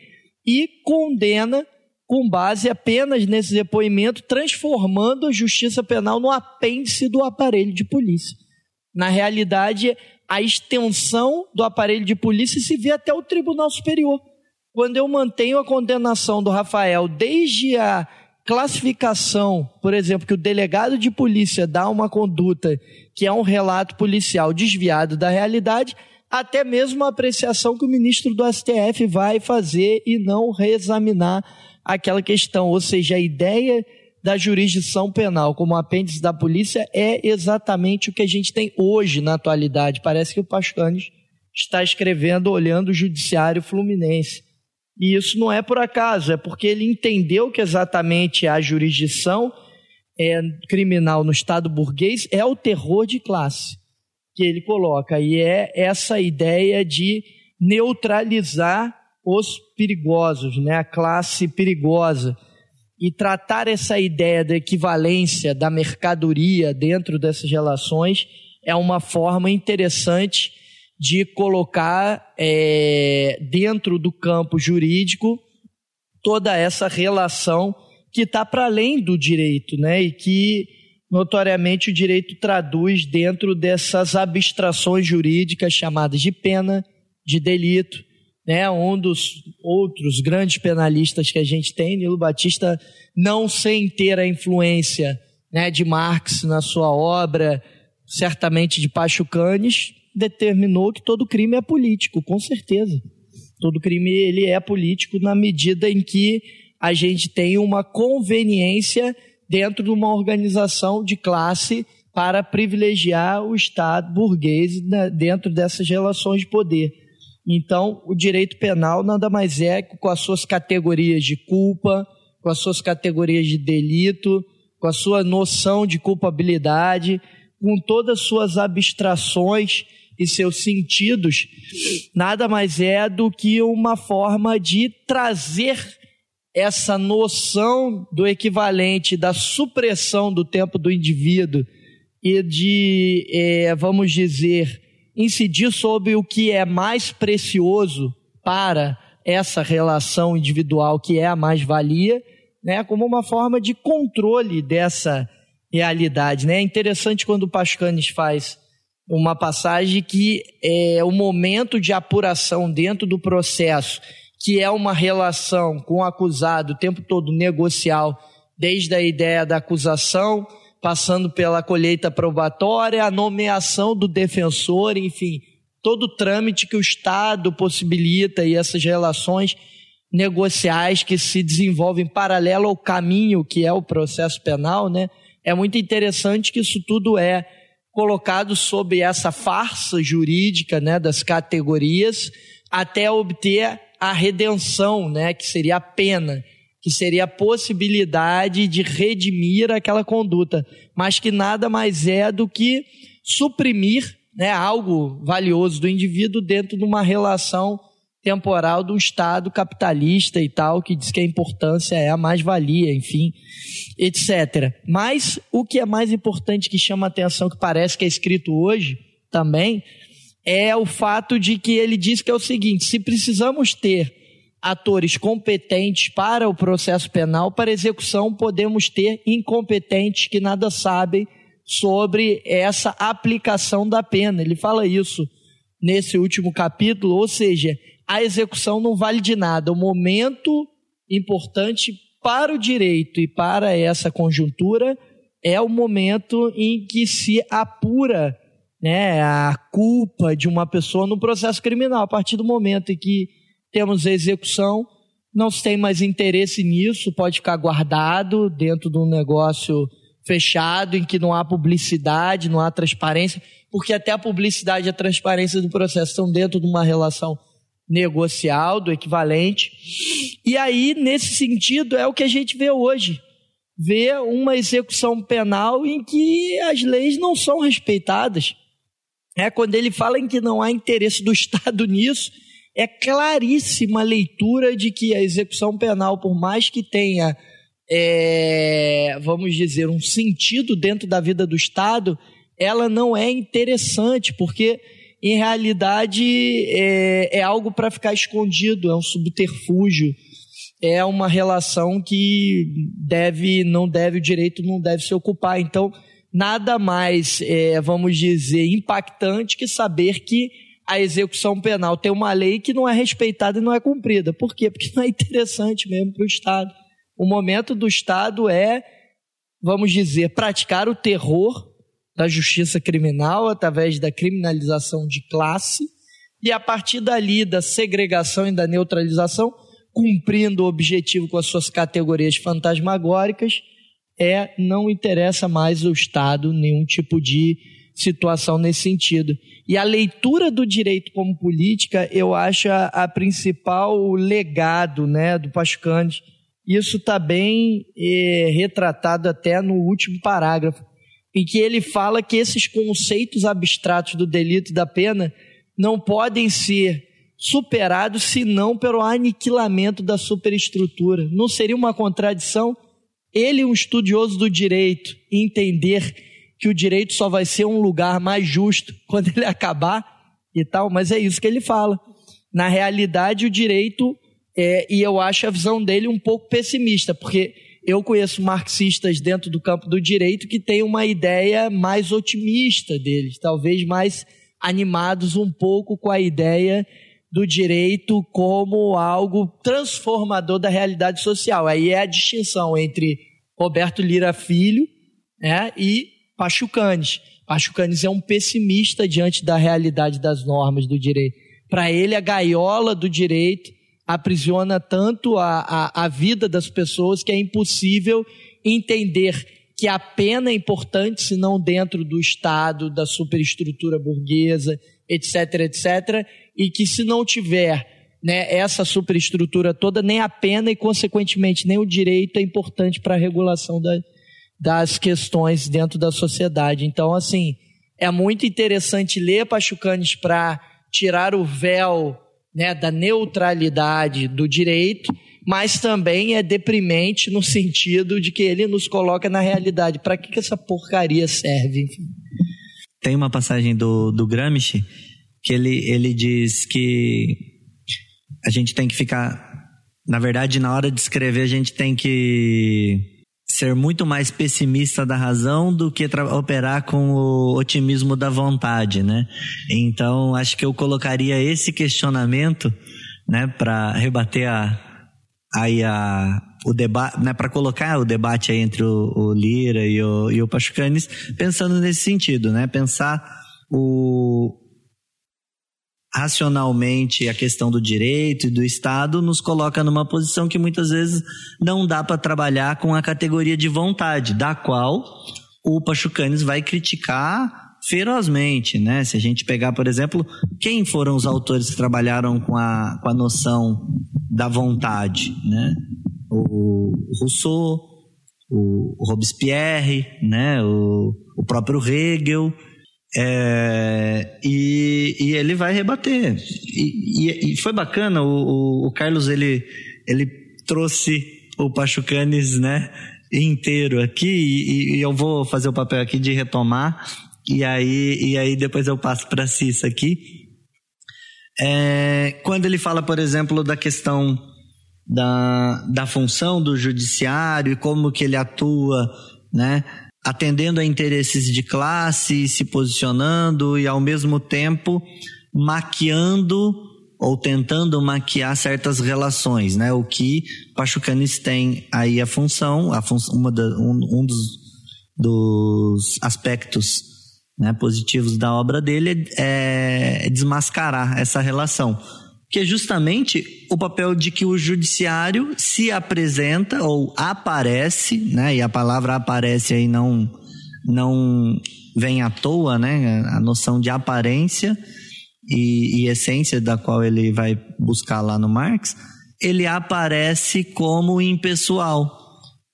e condena com base apenas nesse depoimento, transformando a justiça penal no apêndice do aparelho de polícia. Na realidade, a extensão do aparelho de polícia se vê até o Tribunal Superior. Quando eu mantenho a condenação do Rafael desde a classificação, por exemplo, que o delegado de polícia dá uma conduta que é um relato policial desviado da realidade, até mesmo a apreciação que o ministro do STF vai fazer e não reexaminar aquela questão. Ou seja, a ideia da jurisdição penal como apêndice da polícia é exatamente o que a gente tem hoje na atualidade. Parece que o Pastanes está escrevendo olhando o judiciário fluminense. E isso não é por acaso, é porque ele entendeu que exatamente a jurisdição é, criminal no Estado burguês é o terror de classe que ele coloca. E é essa ideia de neutralizar os perigosos, né? a classe perigosa. E tratar essa ideia da equivalência da mercadoria dentro dessas relações é uma forma interessante de colocar é, dentro do campo jurídico toda essa relação que está para além do direito, né? E que notoriamente o direito traduz dentro dessas abstrações jurídicas chamadas de pena, de delito, né? Um dos outros grandes penalistas que a gente tem, Nilo Batista, não sem ter a influência, né, de Marx na sua obra, certamente de Pachucanes, determinou que todo crime é político, com certeza. Todo crime ele é político na medida em que a gente tem uma conveniência dentro de uma organização de classe para privilegiar o Estado burguês dentro dessas relações de poder. Então, o direito penal nada mais é que com as suas categorias de culpa, com as suas categorias de delito, com a sua noção de culpabilidade, com todas as suas abstrações e seus sentidos, nada mais é do que uma forma de trazer essa noção do equivalente da supressão do tempo do indivíduo e de, é, vamos dizer, incidir sobre o que é mais precioso para essa relação individual que é a mais-valia, né, como uma forma de controle dessa realidade. Né? É interessante quando o Pascanes faz uma passagem que é o momento de apuração dentro do processo, que é uma relação com o acusado o tempo todo negocial, desde a ideia da acusação, passando pela colheita probatória, a nomeação do defensor, enfim, todo o trâmite que o Estado possibilita e essas relações negociais que se desenvolvem paralelo ao caminho que é o processo penal, né? É muito interessante que isso tudo é colocado sob essa farsa jurídica, né, das categorias, até obter a redenção, né, que seria a pena, que seria a possibilidade de redimir aquela conduta, mas que nada mais é do que suprimir, né, algo valioso do indivíduo dentro de uma relação temporal do Estado capitalista e tal, que diz que a importância é a mais-valia, enfim, etc. Mas o que é mais importante que chama a atenção, que parece que é escrito hoje também, é o fato de que ele diz que é o seguinte: se precisamos ter atores competentes para o processo penal, para execução, podemos ter incompetentes que nada sabem sobre essa aplicação da pena. Ele fala isso nesse último capítulo, ou seja, a execução não vale de nada. O momento importante para o direito e para essa conjuntura é o momento em que se apura né, a culpa de uma pessoa no processo criminal. A partir do momento em que temos a execução, não se tem mais interesse nisso, pode ficar guardado dentro de um negócio fechado, em que não há publicidade, não há transparência, porque até a publicidade e a transparência do processo estão dentro de uma relação negocial, do equivalente. E aí, nesse sentido, é o que a gente vê hoje. Vê uma execução penal em que as leis não são respeitadas. É quando ele fala em que não há interesse do Estado nisso, é claríssima a leitura de que a execução penal, por mais que tenha, é, vamos dizer, um sentido dentro da vida do Estado, ela não é interessante, porque em realidade é, é algo para ficar escondido, é um subterfúgio, é uma relação que deve, não deve, o direito não deve se ocupar. Então, nada mais, é, vamos dizer, impactante que saber que a execução penal tem uma lei que não é respeitada e não é cumprida. Por quê? Porque não é interessante mesmo para o Estado. O momento do Estado é, vamos dizer, praticar o terror da justiça criminal através da criminalização de classe e a partir dali da segregação e da neutralização, cumprindo o objetivo com as suas categorias fantasmagóricas, é não interessa mais ao Estado nenhum tipo de situação nesse sentido. E a leitura do direito como política, eu acho a, a principal legado né, do Pascante. Isso está bem é, retratado até no último parágrafo em que ele fala que esses conceitos abstratos do delito e da pena não podem ser superados senão pelo aniquilamento da superestrutura. Não seria uma contradição ele, um estudioso do direito, entender que o direito só vai ser um lugar mais justo quando ele acabar e tal, mas é isso que ele fala. Na realidade, o direito, é, e eu acho a visão dele um pouco pessimista, porque eu conheço marxistas dentro do campo do direito que têm uma ideia mais otimista deles, talvez mais animados um pouco com a ideia do direito como algo transformador da realidade social. Aí é a distinção entre Roberto Lira Filho né, e Pachucanes. Pachucanes é um pessimista diante da realidade das normas do direito. Para ele, a gaiola do direito aprisiona tanto a, a, a vida das pessoas que é impossível entender que a pena é importante, se não dentro do Estado, da superestrutura burguesa, etc, etc, e que se não tiver né, essa superestrutura toda, nem a pena e, consequentemente, nem o direito é importante para a regulação da, das questões dentro da sociedade. Então, assim, é muito interessante ler Pachucanes para tirar o véu né, da neutralidade do direito, mas também é deprimente no sentido de que ele nos coloca na realidade. Para que, que essa porcaria serve? Tem uma passagem do, do Gramsci que ele, ele diz que a gente tem que ficar. Na verdade, na hora de escrever, a gente tem que ser muito mais pessimista da razão do que operar com o otimismo da vontade, né? Então, acho que eu colocaria esse questionamento, né, para rebater a aí a o debate, né, para colocar o debate aí entre o, o Lira e o, e o Pachucanes, pensando nesse sentido, né? Pensar o racionalmente a questão do direito e do Estado nos coloca numa posição que muitas vezes não dá para trabalhar com a categoria de vontade, da qual o Pachucanes vai criticar ferozmente, né? Se a gente pegar, por exemplo, quem foram os autores que trabalharam com a, com a noção da vontade, né? O Rousseau, o Robespierre, né? O, o próprio Hegel, é, e, e, ele vai rebater. E, e, e foi bacana, o, o, o, Carlos ele, ele trouxe o Pachucanes né, inteiro aqui e, eu vou fazer o papel aqui de retomar e aí, e aí depois eu passo para Cissa aqui. É, quando ele fala, por exemplo, da questão da, da função do judiciário e como que ele atua, né? Atendendo a interesses de classe, se posicionando e ao mesmo tempo maquiando ou tentando maquiar certas relações, né? O que Pachucanes tem aí a função, a fun uma da, um, um dos, dos aspectos né, positivos da obra dele é, é desmascarar essa relação que é justamente o papel de que o judiciário se apresenta ou aparece, né? E a palavra aparece aí não não vem à toa, né? A noção de aparência e, e essência da qual ele vai buscar lá no Marx, ele aparece como impessoal,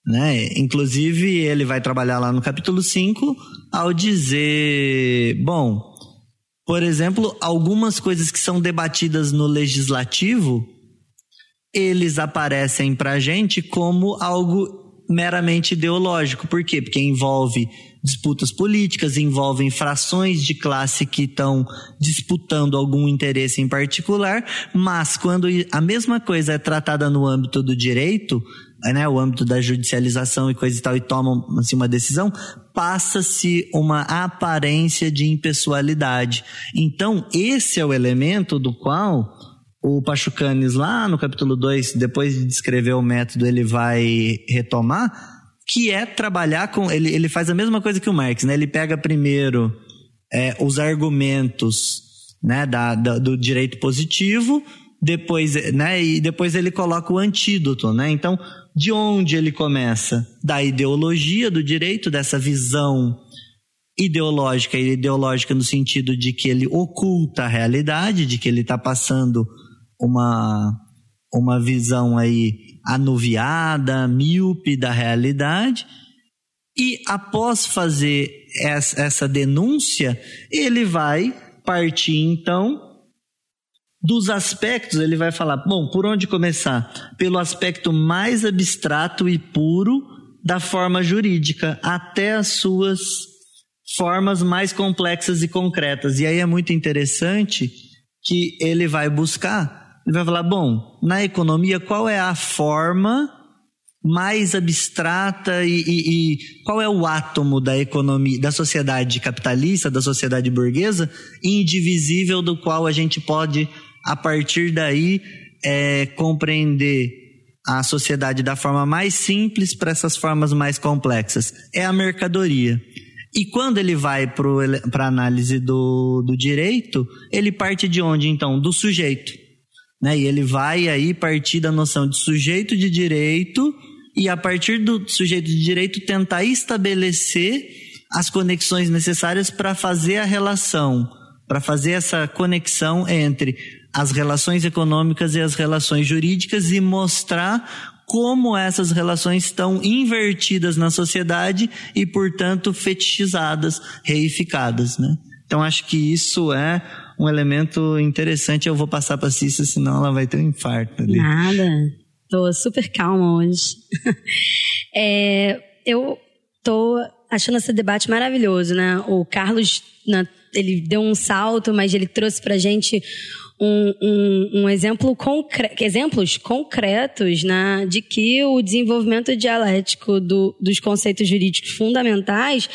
né? Inclusive ele vai trabalhar lá no capítulo 5 ao dizer, bom, por exemplo, algumas coisas que são debatidas no legislativo, eles aparecem para a gente como algo meramente ideológico. Por quê? Porque envolve disputas políticas, envolvem frações de classe que estão disputando algum interesse em particular, mas quando a mesma coisa é tratada no âmbito do direito, né, o âmbito da judicialização e coisa e tal, e tomam assim, uma decisão, passa-se uma aparência de impessoalidade. Então, esse é o elemento do qual o Pachucanes, lá no capítulo 2, depois de descrever o método, ele vai retomar, que é trabalhar com. Ele, ele faz a mesma coisa que o Marx, né? Ele pega primeiro é, os argumentos né, da, da, do direito positivo, depois, né, e depois ele coloca o antídoto, né? Então, de onde ele começa? Da ideologia do direito, dessa visão ideológica e ideológica no sentido de que ele oculta a realidade, de que ele está passando uma, uma visão aí anuviada, míope da realidade. E após fazer essa denúncia, ele vai partir então dos aspectos, ele vai falar, bom, por onde começar? Pelo aspecto mais abstrato e puro da forma jurídica, até as suas formas mais complexas e concretas. E aí é muito interessante que ele vai buscar, ele vai falar, bom, na economia, qual é a forma mais abstrata e, e, e, qual é o átomo da economia, da sociedade capitalista, da sociedade burguesa, indivisível do qual a gente pode a partir daí é, compreender a sociedade da forma mais simples para essas formas mais complexas. É a mercadoria. E quando ele vai para a análise do, do direito, ele parte de onde então? Do sujeito. Né? E ele vai aí partir da noção de sujeito de direito e a partir do sujeito de direito tentar estabelecer as conexões necessárias para fazer a relação, para fazer essa conexão entre as relações econômicas e as relações jurídicas e mostrar como essas relações estão invertidas na sociedade e, portanto, fetichizadas, reificadas, né? Então acho que isso é um elemento interessante. Eu vou passar para a Cissa, senão ela vai ter um infarto. Ali. Nada. Tô super calma hoje. é, eu tô achando esse debate maravilhoso, né? O Carlos, ele deu um salto, mas ele trouxe pra gente um, um, um exemplo concre exemplos concretos né, de que o desenvolvimento dialético do, dos conceitos jurídicos fundamentais,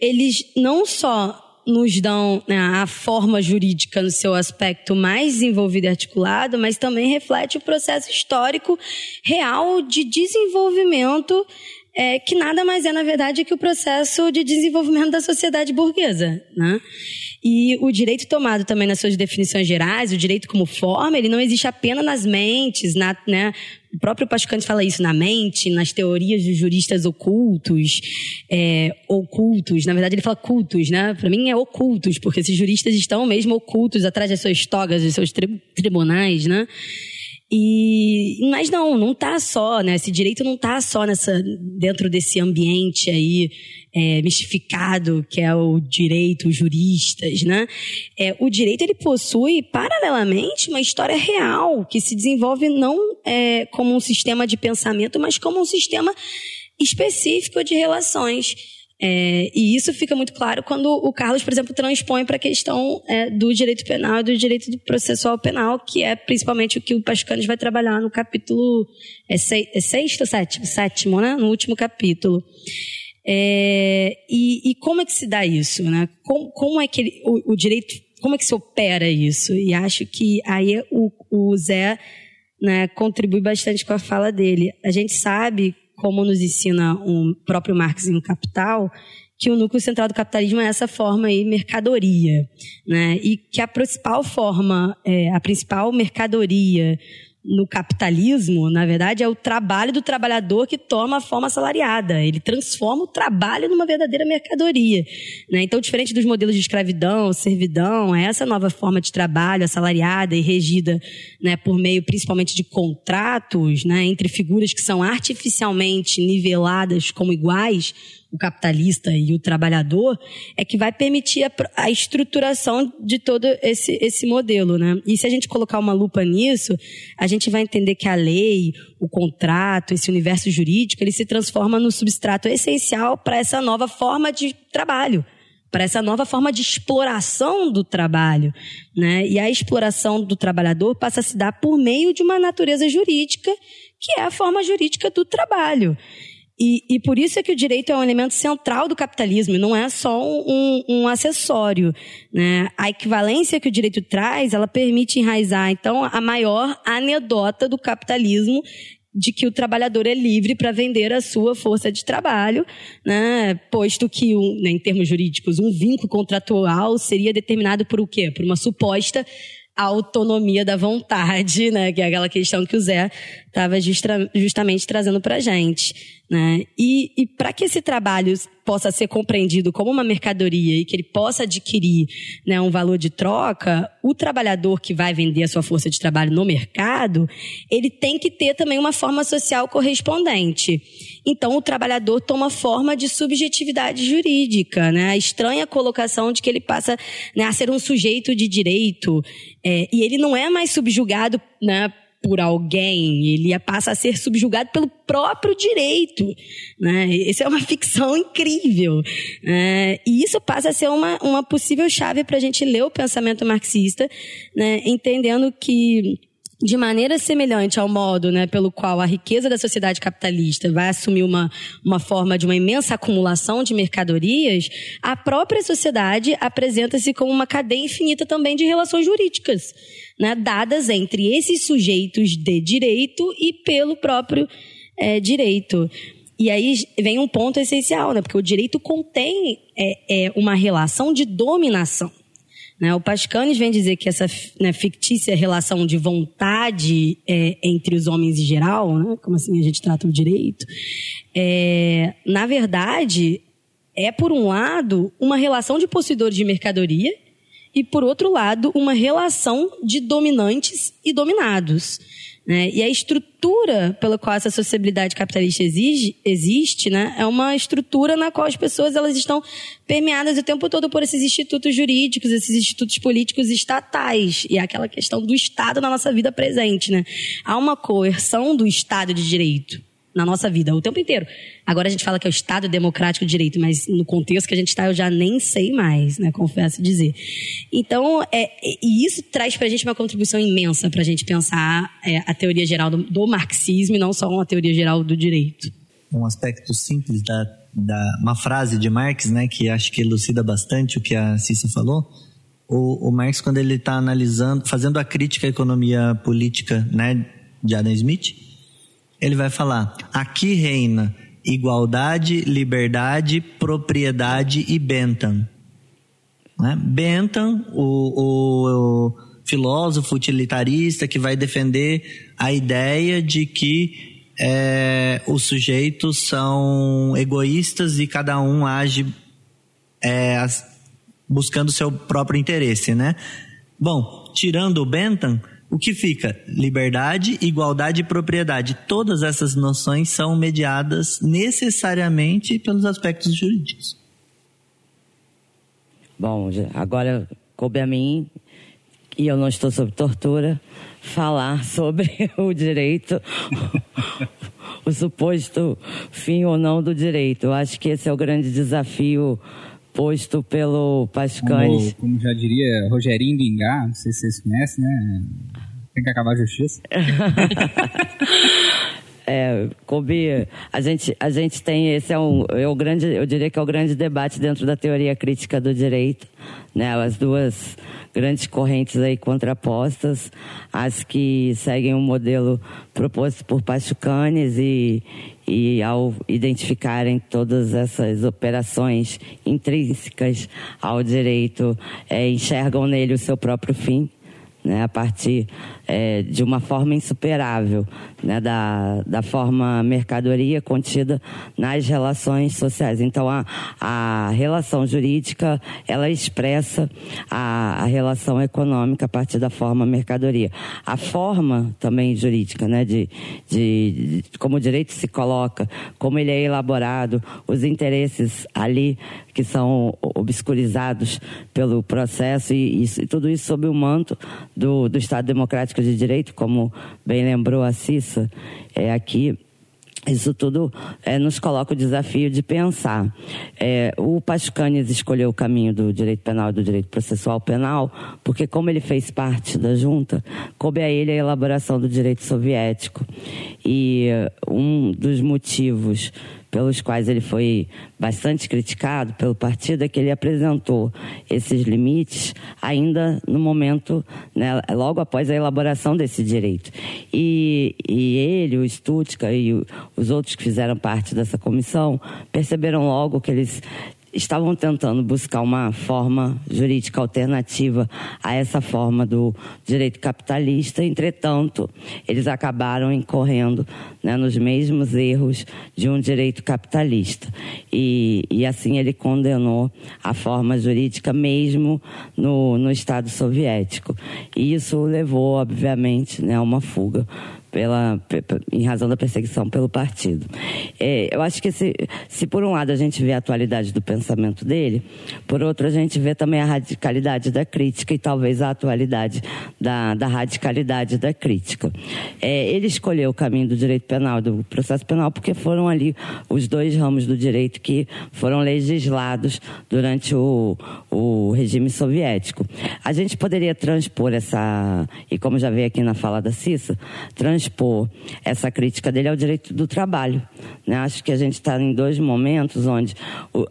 eles não só nos dão né, a forma jurídica no seu aspecto mais desenvolvido e articulado, mas também reflete o processo histórico real de desenvolvimento é, que nada mais é, na verdade, que o processo de desenvolvimento da sociedade burguesa. Né? E o direito tomado também nas suas definições gerais, o direito como forma, ele não existe apenas nas mentes, na, né? O próprio Pascante fala isso na mente, nas teorias dos juristas ocultos, é, ocultos. Na verdade, ele fala cultos, né? Para mim é ocultos, porque esses juristas estão mesmo ocultos atrás das suas togas, dos seus tri tribunais, né? E, mas não, não tá só, né? Esse direito não tá só nessa, dentro desse ambiente aí é, mistificado que é o direito, os juristas, né? É, o direito ele possui paralelamente uma história real que se desenvolve não é, como um sistema de pensamento, mas como um sistema específico de relações. É, e isso fica muito claro quando o Carlos, por exemplo, transpõe para a questão é, do direito penal e do direito processual penal, que é principalmente o que o Pascanes vai trabalhar no capítulo é, sei, é sexto, sétimo, sétimo, né? No último capítulo. É, e, e, como é que se dá isso, né? Como, como é que ele, o, o, direito, como é que se opera isso? E acho que aí o, o Zé né, contribui bastante com a fala dele. A gente sabe como nos ensina o próprio Marx em Capital, que o núcleo central do capitalismo é essa forma aí, mercadoria, né? E que a principal forma, é, a principal mercadoria no capitalismo, na verdade, é o trabalho do trabalhador que toma a forma assalariada. Ele transforma o trabalho numa verdadeira mercadoria. Né? Então, diferente dos modelos de escravidão, servidão, essa nova forma de trabalho assalariada e regida né, por meio principalmente de contratos né, entre figuras que são artificialmente niveladas como iguais, o capitalista e o trabalhador, é que vai permitir a, a, estruturação de todo esse, esse modelo, né? E se a gente colocar uma lupa nisso, a gente vai entender que a lei, o contrato, esse universo jurídico, ele se transforma no substrato essencial para essa nova forma de trabalho para essa nova forma de exploração do trabalho, né? E a exploração do trabalhador passa a se dar por meio de uma natureza jurídica, que é a forma jurídica do trabalho. E, e, por isso é que o direito é um elemento central do capitalismo, não é só um, um, acessório. Né? A equivalência que o direito traz, ela permite enraizar, então, a maior anedota do capitalismo, de que o trabalhador é livre para vender a sua força de trabalho, né? posto que, um, né, em termos jurídicos, um vínculo contratual seria determinado por o quê? Por uma suposta autonomia da vontade, né? Que é aquela questão que o Zé estava justa, justamente trazendo para gente, né? E, e para que esse trabalho possa ser compreendido como uma mercadoria e que ele possa adquirir né, um valor de troca, o trabalhador que vai vender a sua força de trabalho no mercado, ele tem que ter também uma forma social correspondente. Então, o trabalhador toma forma de subjetividade jurídica, né? A estranha colocação de que ele passa né, a ser um sujeito de direito é, e ele não é mais subjugado né, por alguém, ele passa a ser subjugado pelo próprio direito. Né? Isso é uma ficção incrível. Né? E isso passa a ser uma, uma possível chave para a gente ler o pensamento marxista, né? entendendo que de maneira semelhante ao modo né, pelo qual a riqueza da sociedade capitalista vai assumir uma, uma forma de uma imensa acumulação de mercadorias, a própria sociedade apresenta-se como uma cadeia infinita também de relações jurídicas né, dadas entre esses sujeitos de direito e pelo próprio é, direito. E aí vem um ponto essencial, né, porque o direito contém é, é uma relação de dominação. Né? O Pascanes vem dizer que essa né, fictícia relação de vontade é, entre os homens em geral, né, como assim a gente trata o direito, é, na verdade, é, por um lado, uma relação de possuidores de mercadoria e, por outro lado, uma relação de dominantes e dominados. Né? E a estrutura pela qual essa sociabilidade capitalista exige, existe né, é uma estrutura na qual as pessoas elas estão permeadas o tempo todo por esses institutos jurídicos, esses institutos políticos estatais. E é aquela questão do Estado na nossa vida presente. Né? Há uma coerção do Estado de Direito na nossa vida o tempo inteiro. Agora a gente fala que é o Estado Democrático de Direito, mas no contexto que a gente está eu já nem sei mais, né? Confesso dizer. Então, é, e isso traz para a gente uma contribuição imensa para a gente pensar é, a teoria geral do, do, marxismo e não só uma teoria geral do direito. Um aspecto simples da, da uma frase de Marx, né, que acho que elucida bastante o que a Cissa falou. O, o Marx, quando ele está analisando, fazendo a crítica à economia política, né, de Adam Smith, ele vai falar: aqui reina igualdade, liberdade, propriedade e Bentham. Né? Bentham, o, o, o filósofo utilitarista que vai defender a ideia de que é, os sujeitos são egoístas e cada um age é, buscando seu próprio interesse, né? Bom, tirando o Bentham, o que fica? Liberdade, igualdade e propriedade. Todas essas noções são mediadas necessariamente pelos aspectos jurídicos. Bom, agora coube a mim, e eu não estou sob tortura, falar sobre o direito, o suposto fim ou não do direito. Eu acho que esse é o grande desafio posto pelo Pascanes. Como, como, já diria Rogerinho do Ingá, não sei se vocês conhecem, né? Tem que acabar a justiça. É, Kobe, a gente, a gente tem, esse é, um, é o grande, eu diria que é o grande debate dentro da teoria crítica do direito, né? As duas grandes correntes aí contrapostas, as que seguem um modelo proposto por Pachucanes e, e ao identificarem todas essas operações intrínsecas ao direito, é, enxergam nele o seu próprio fim, né, a partir é, de uma forma insuperável, né, da, da forma mercadoria contida nas relações sociais. Então, a, a relação jurídica, ela expressa a, a relação econômica a partir da forma mercadoria. A forma também jurídica, né, de, de, de como o direito se coloca, como ele é elaborado, os interesses ali que são obscurizados pelo processo e, e, tudo isso sob o manto do, do Estado Democrático de Direito, como bem lembrou a Cissa é, aqui. Isso tudo é, nos coloca o desafio de pensar. É, o Pascanes escolheu o caminho do direito penal e do direito processual penal, porque como ele fez parte da junta, coube a ele a elaboração do direito soviético. E um dos motivos pelos quais ele foi bastante criticado pelo partido é que ele apresentou esses limites ainda no momento, né, logo após a elaboração desse direito. E, e ele, o Stutka e o, os outros que fizeram parte dessa comissão perceberam logo que eles estavam tentando buscar uma forma jurídica alternativa a essa forma do direito capitalista, entretanto, eles acabaram incorrendo né, nos mesmos erros de um direito capitalista. E, e assim ele condenou a forma jurídica mesmo no, no Estado soviético. E isso levou, obviamente, né, a uma fuga pela, em razão da perseguição pelo partido. É, eu acho que se, se por um lado a gente vê a atualidade do pensamento dele, por outro a gente vê também a radicalidade da crítica e talvez a atualidade da, da radicalidade da crítica. É, ele escolheu o caminho do direito penal, do processo penal, porque foram ali os dois ramos do direito que foram legislados durante o, o regime soviético. A gente poderia transpor essa, e como já veio aqui na fala da Cissa, transpor transpor essa crítica dele ao direito do trabalho. Né? Acho que a gente está em dois momentos onde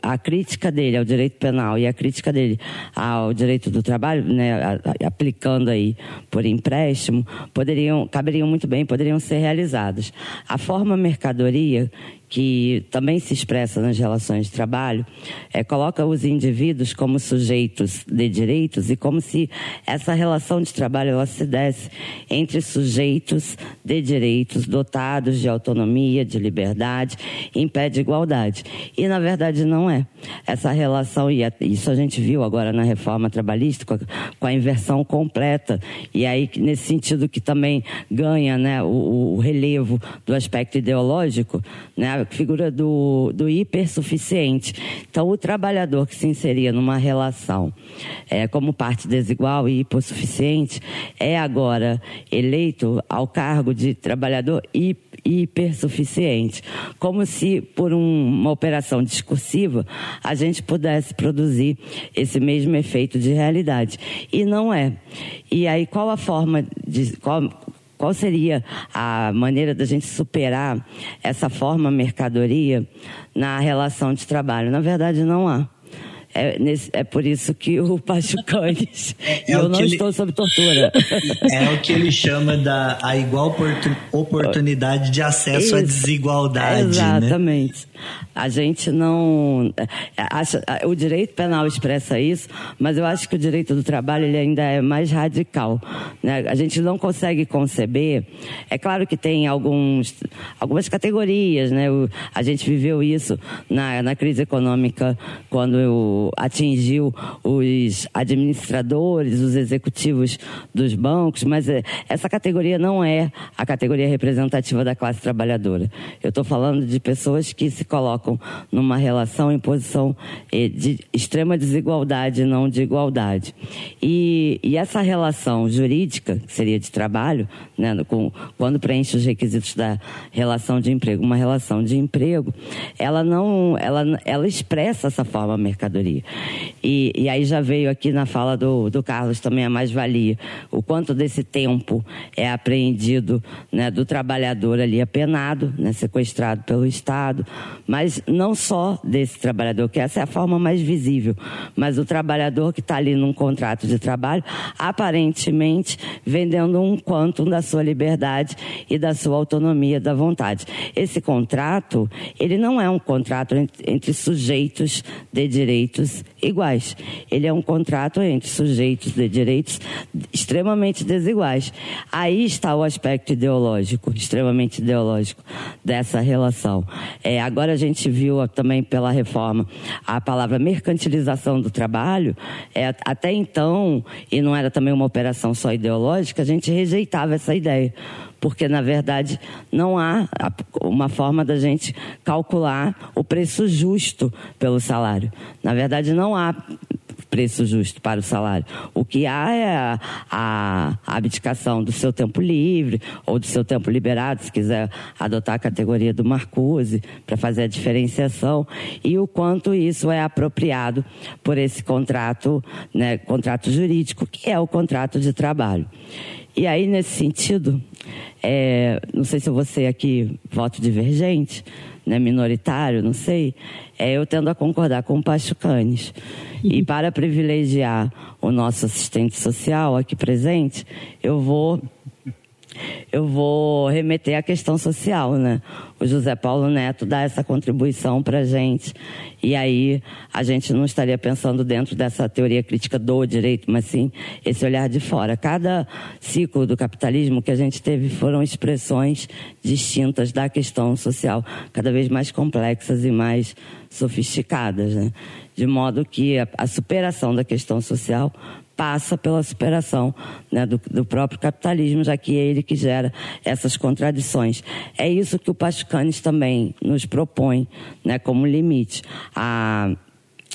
a crítica dele ao direito penal e a crítica dele ao direito do trabalho, né, aplicando aí por empréstimo, poderiam, caberiam muito bem, poderiam ser realizadas. A forma mercadoria que também se expressa nas relações de trabalho, é, coloca os indivíduos como sujeitos de direitos e como se essa relação de trabalho ela se desse entre sujeitos de direitos dotados de autonomia, de liberdade, em pé de igualdade. E na verdade não é. Essa relação, e isso a gente viu agora na reforma trabalhista, com a, com a inversão completa, e aí nesse sentido que também ganha né, o, o relevo do aspecto ideológico, né, a figura do, do hipersuficiente. Então, o trabalhador que se inseria numa relação é, como parte desigual e hipossuficiente é agora eleito ao cargo de trabalhador hipersuficiente. Como se, por um, uma operação discursiva, a gente pudesse produzir esse mesmo efeito de realidade. E não é. E aí, qual a forma de. Qual, qual seria a maneira da gente superar essa forma mercadoria na relação de trabalho? Na verdade, não há. É, nesse, é, por isso que o Pachucanes. É, é eu não estou ele, sob tortura. É o que ele chama da a igual oportunidade de acesso isso, à desigualdade. Né? Exatamente. Né? A gente não. É, acha, o direito penal expressa isso, mas eu acho que o direito do trabalho ele ainda é mais radical. Né? A gente não consegue conceber. É claro que tem alguns, algumas categorias, né? O, a gente viveu isso na, na crise econômica quando atingiu os administradores, os executivos dos bancos, mas é, essa categoria não é a categoria representativa da classe trabalhadora. Eu estou falando de pessoas que se colocam numa relação em posição eh, de extrema desigualdade, não de igualdade. E, e essa relação jurídica, que seria de trabalho, né, com, quando preenche os requisitos da relação de emprego, uma relação de emprego, ela não, ela, ela expressa essa forma mercadoria. E, e aí já veio aqui na fala do, do Carlos também a mais-valia, o quanto desse tempo é apreendido né, do trabalhador ali apenado, né, sequestrado pelo Estado, mas não só desse trabalhador, que essa é a forma mais visível, mas o trabalhador que está ali num contrato de trabalho, aparentemente vendendo um quantum da sua liberdade e da sua autonomia da vontade. Esse contrato, ele não é um contrato entre sujeitos de direitos iguais. Ele é um contrato entre sujeitos de direitos extremamente desiguais. Aí está o aspecto ideológico, extremamente ideológico dessa relação. É, agora a gente viu também pela reforma a palavra mercantilização do trabalho. É, até então, e não era também uma operação só ideológica, a gente rejeitava essa ideia porque na verdade não há uma forma da gente calcular o preço justo pelo salário. Na verdade, não há preço justo para o salário. O que há é a, abdicação do seu tempo livre ou do seu tempo liberado, se quiser adotar a categoria do Marcuse para fazer a diferenciação e o quanto isso é apropriado por esse contrato, né, contrato jurídico, que é o contrato de trabalho. E aí, nesse sentido, é, não sei se você aqui voto divergente, né, minoritário, não sei, é, eu tendo a concordar com o Pachucanes. E para privilegiar o nosso assistente social aqui presente, eu vou eu vou remeter à questão social, né? O José Paulo Neto dá essa contribuição para gente. E aí a gente não estaria pensando dentro dessa teoria crítica do direito, mas sim esse olhar de fora. Cada ciclo do capitalismo que a gente teve foram expressões distintas da questão social, cada vez mais complexas e mais sofisticadas, né? De modo que a, a superação da questão social passa pela superação né, do, do, próprio capitalismo, já que é ele que gera essas contradições. É isso que o Pachucanes também nos propõe né, como limite. A,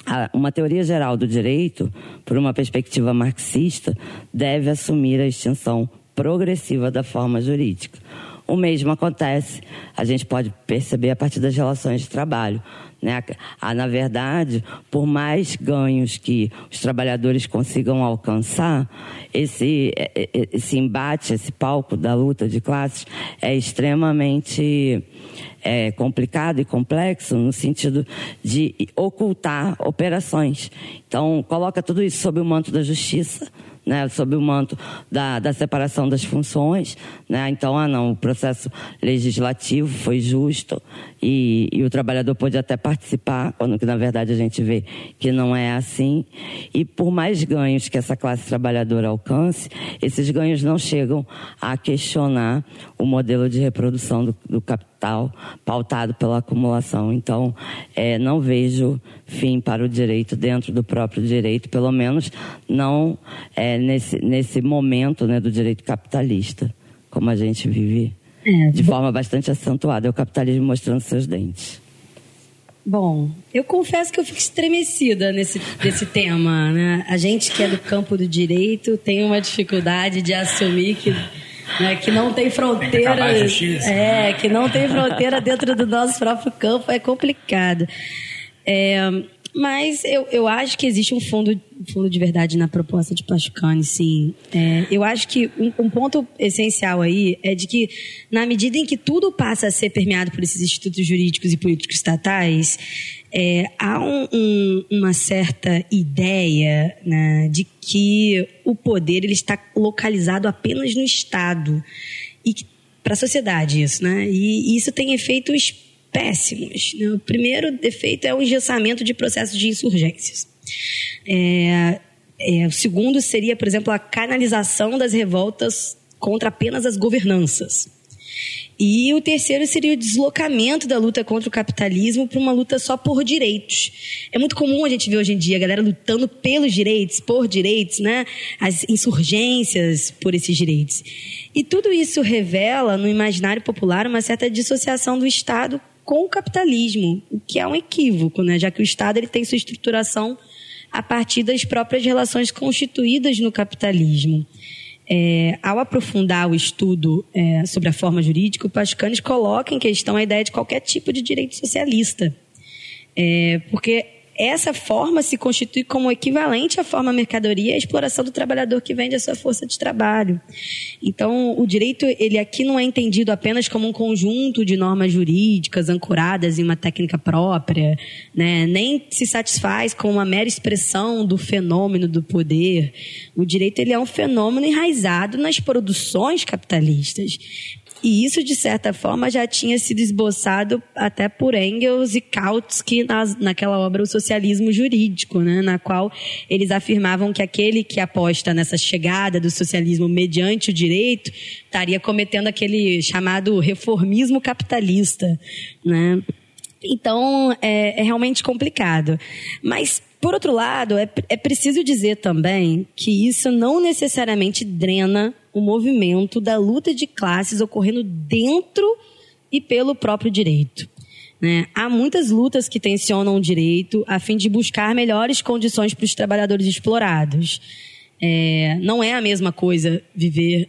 a, uma teoria geral do direito, por uma perspectiva marxista, deve assumir a extinção progressiva da forma jurídica. O mesmo acontece, a gente pode perceber a partir das relações de trabalho. Né? Ah, na verdade, por mais ganhos que os trabalhadores consigam alcançar, esse, é, é, é, esse embate, esse palco da luta de classes é extremamente é, complicado e complexo no sentido de ocultar operações. Então, coloca tudo isso sob o manto da justiça né, sob o manto da, da separação das funções. Né? Então, ah, não, o processo legislativo foi justo e, e, o trabalhador pode até participar, quando na verdade a gente vê que não é assim. E por mais ganhos que essa classe trabalhadora alcance, esses ganhos não chegam a questionar o modelo de reprodução do, do capital pautado pela acumulação. Então, é, não vejo fim para o direito dentro do próprio direito, pelo menos não é, nesse, nesse momento né, do direito capitalista, como a gente vive é, de forma bastante acentuada. É o capitalismo mostrando seus dentes. Bom, eu confesso que eu fico estremecida nesse, nesse tema. Né? A gente que é do campo do direito tem uma dificuldade de assumir que, né, que não tem fronteira. É, que não tem fronteira dentro do nosso próprio campo é complicado. É, mas eu, eu acho que existe um fundo, fundo de verdade na proposta de Pachucani, sim. É, eu acho que um, um, ponto essencial aí é de que, na medida em que tudo passa a ser permeado por esses institutos jurídicos e políticos estatais, é, há um, um, uma certa ideia né, de que o poder ele está localizado apenas no Estado. E para a sociedade isso, né? E, e isso tem efeitos péssimos. Né? O primeiro defeito é o engessamento de processos de insurgências. É, é, o segundo seria, por exemplo, a canalização das revoltas contra apenas as governanças. E o terceiro seria o deslocamento da luta contra o capitalismo para uma luta só por direitos. É muito comum a gente ver hoje em dia a galera lutando pelos direitos, por direitos, né? As insurgências por esses direitos. E tudo isso revela no imaginário popular uma certa dissociação do Estado com o capitalismo, o que é um equívoco, né? já que o Estado ele tem sua estruturação a partir das próprias relações constituídas no capitalismo. É, ao aprofundar o estudo é, sobre a forma jurídica, o Pascanes coloca em questão a ideia de qualquer tipo de direito socialista. É, porque essa forma se constitui como equivalente à forma mercadoria à exploração do trabalhador que vende a sua força de trabalho. Então, o direito, ele aqui não é entendido apenas como um conjunto de normas jurídicas ancoradas em uma técnica própria, né? nem se satisfaz com uma mera expressão do fenômeno do poder. O direito, ele é um fenômeno enraizado nas produções capitalistas. E isso, de certa forma, já tinha sido esboçado até por Engels e Kautsky nas, naquela obra O Socialismo Jurídico, né, na qual eles afirmavam que aquele que aposta nessa chegada do socialismo mediante o direito estaria cometendo aquele chamado reformismo capitalista. Né? Então, é, é realmente complicado. Mas por outro lado, é, é preciso dizer também que isso não necessariamente drena o movimento da luta de classes ocorrendo dentro e pelo próprio direito. Né? Há muitas lutas que tensionam o direito a fim de buscar melhores condições para os trabalhadores explorados. É, não é a mesma coisa viver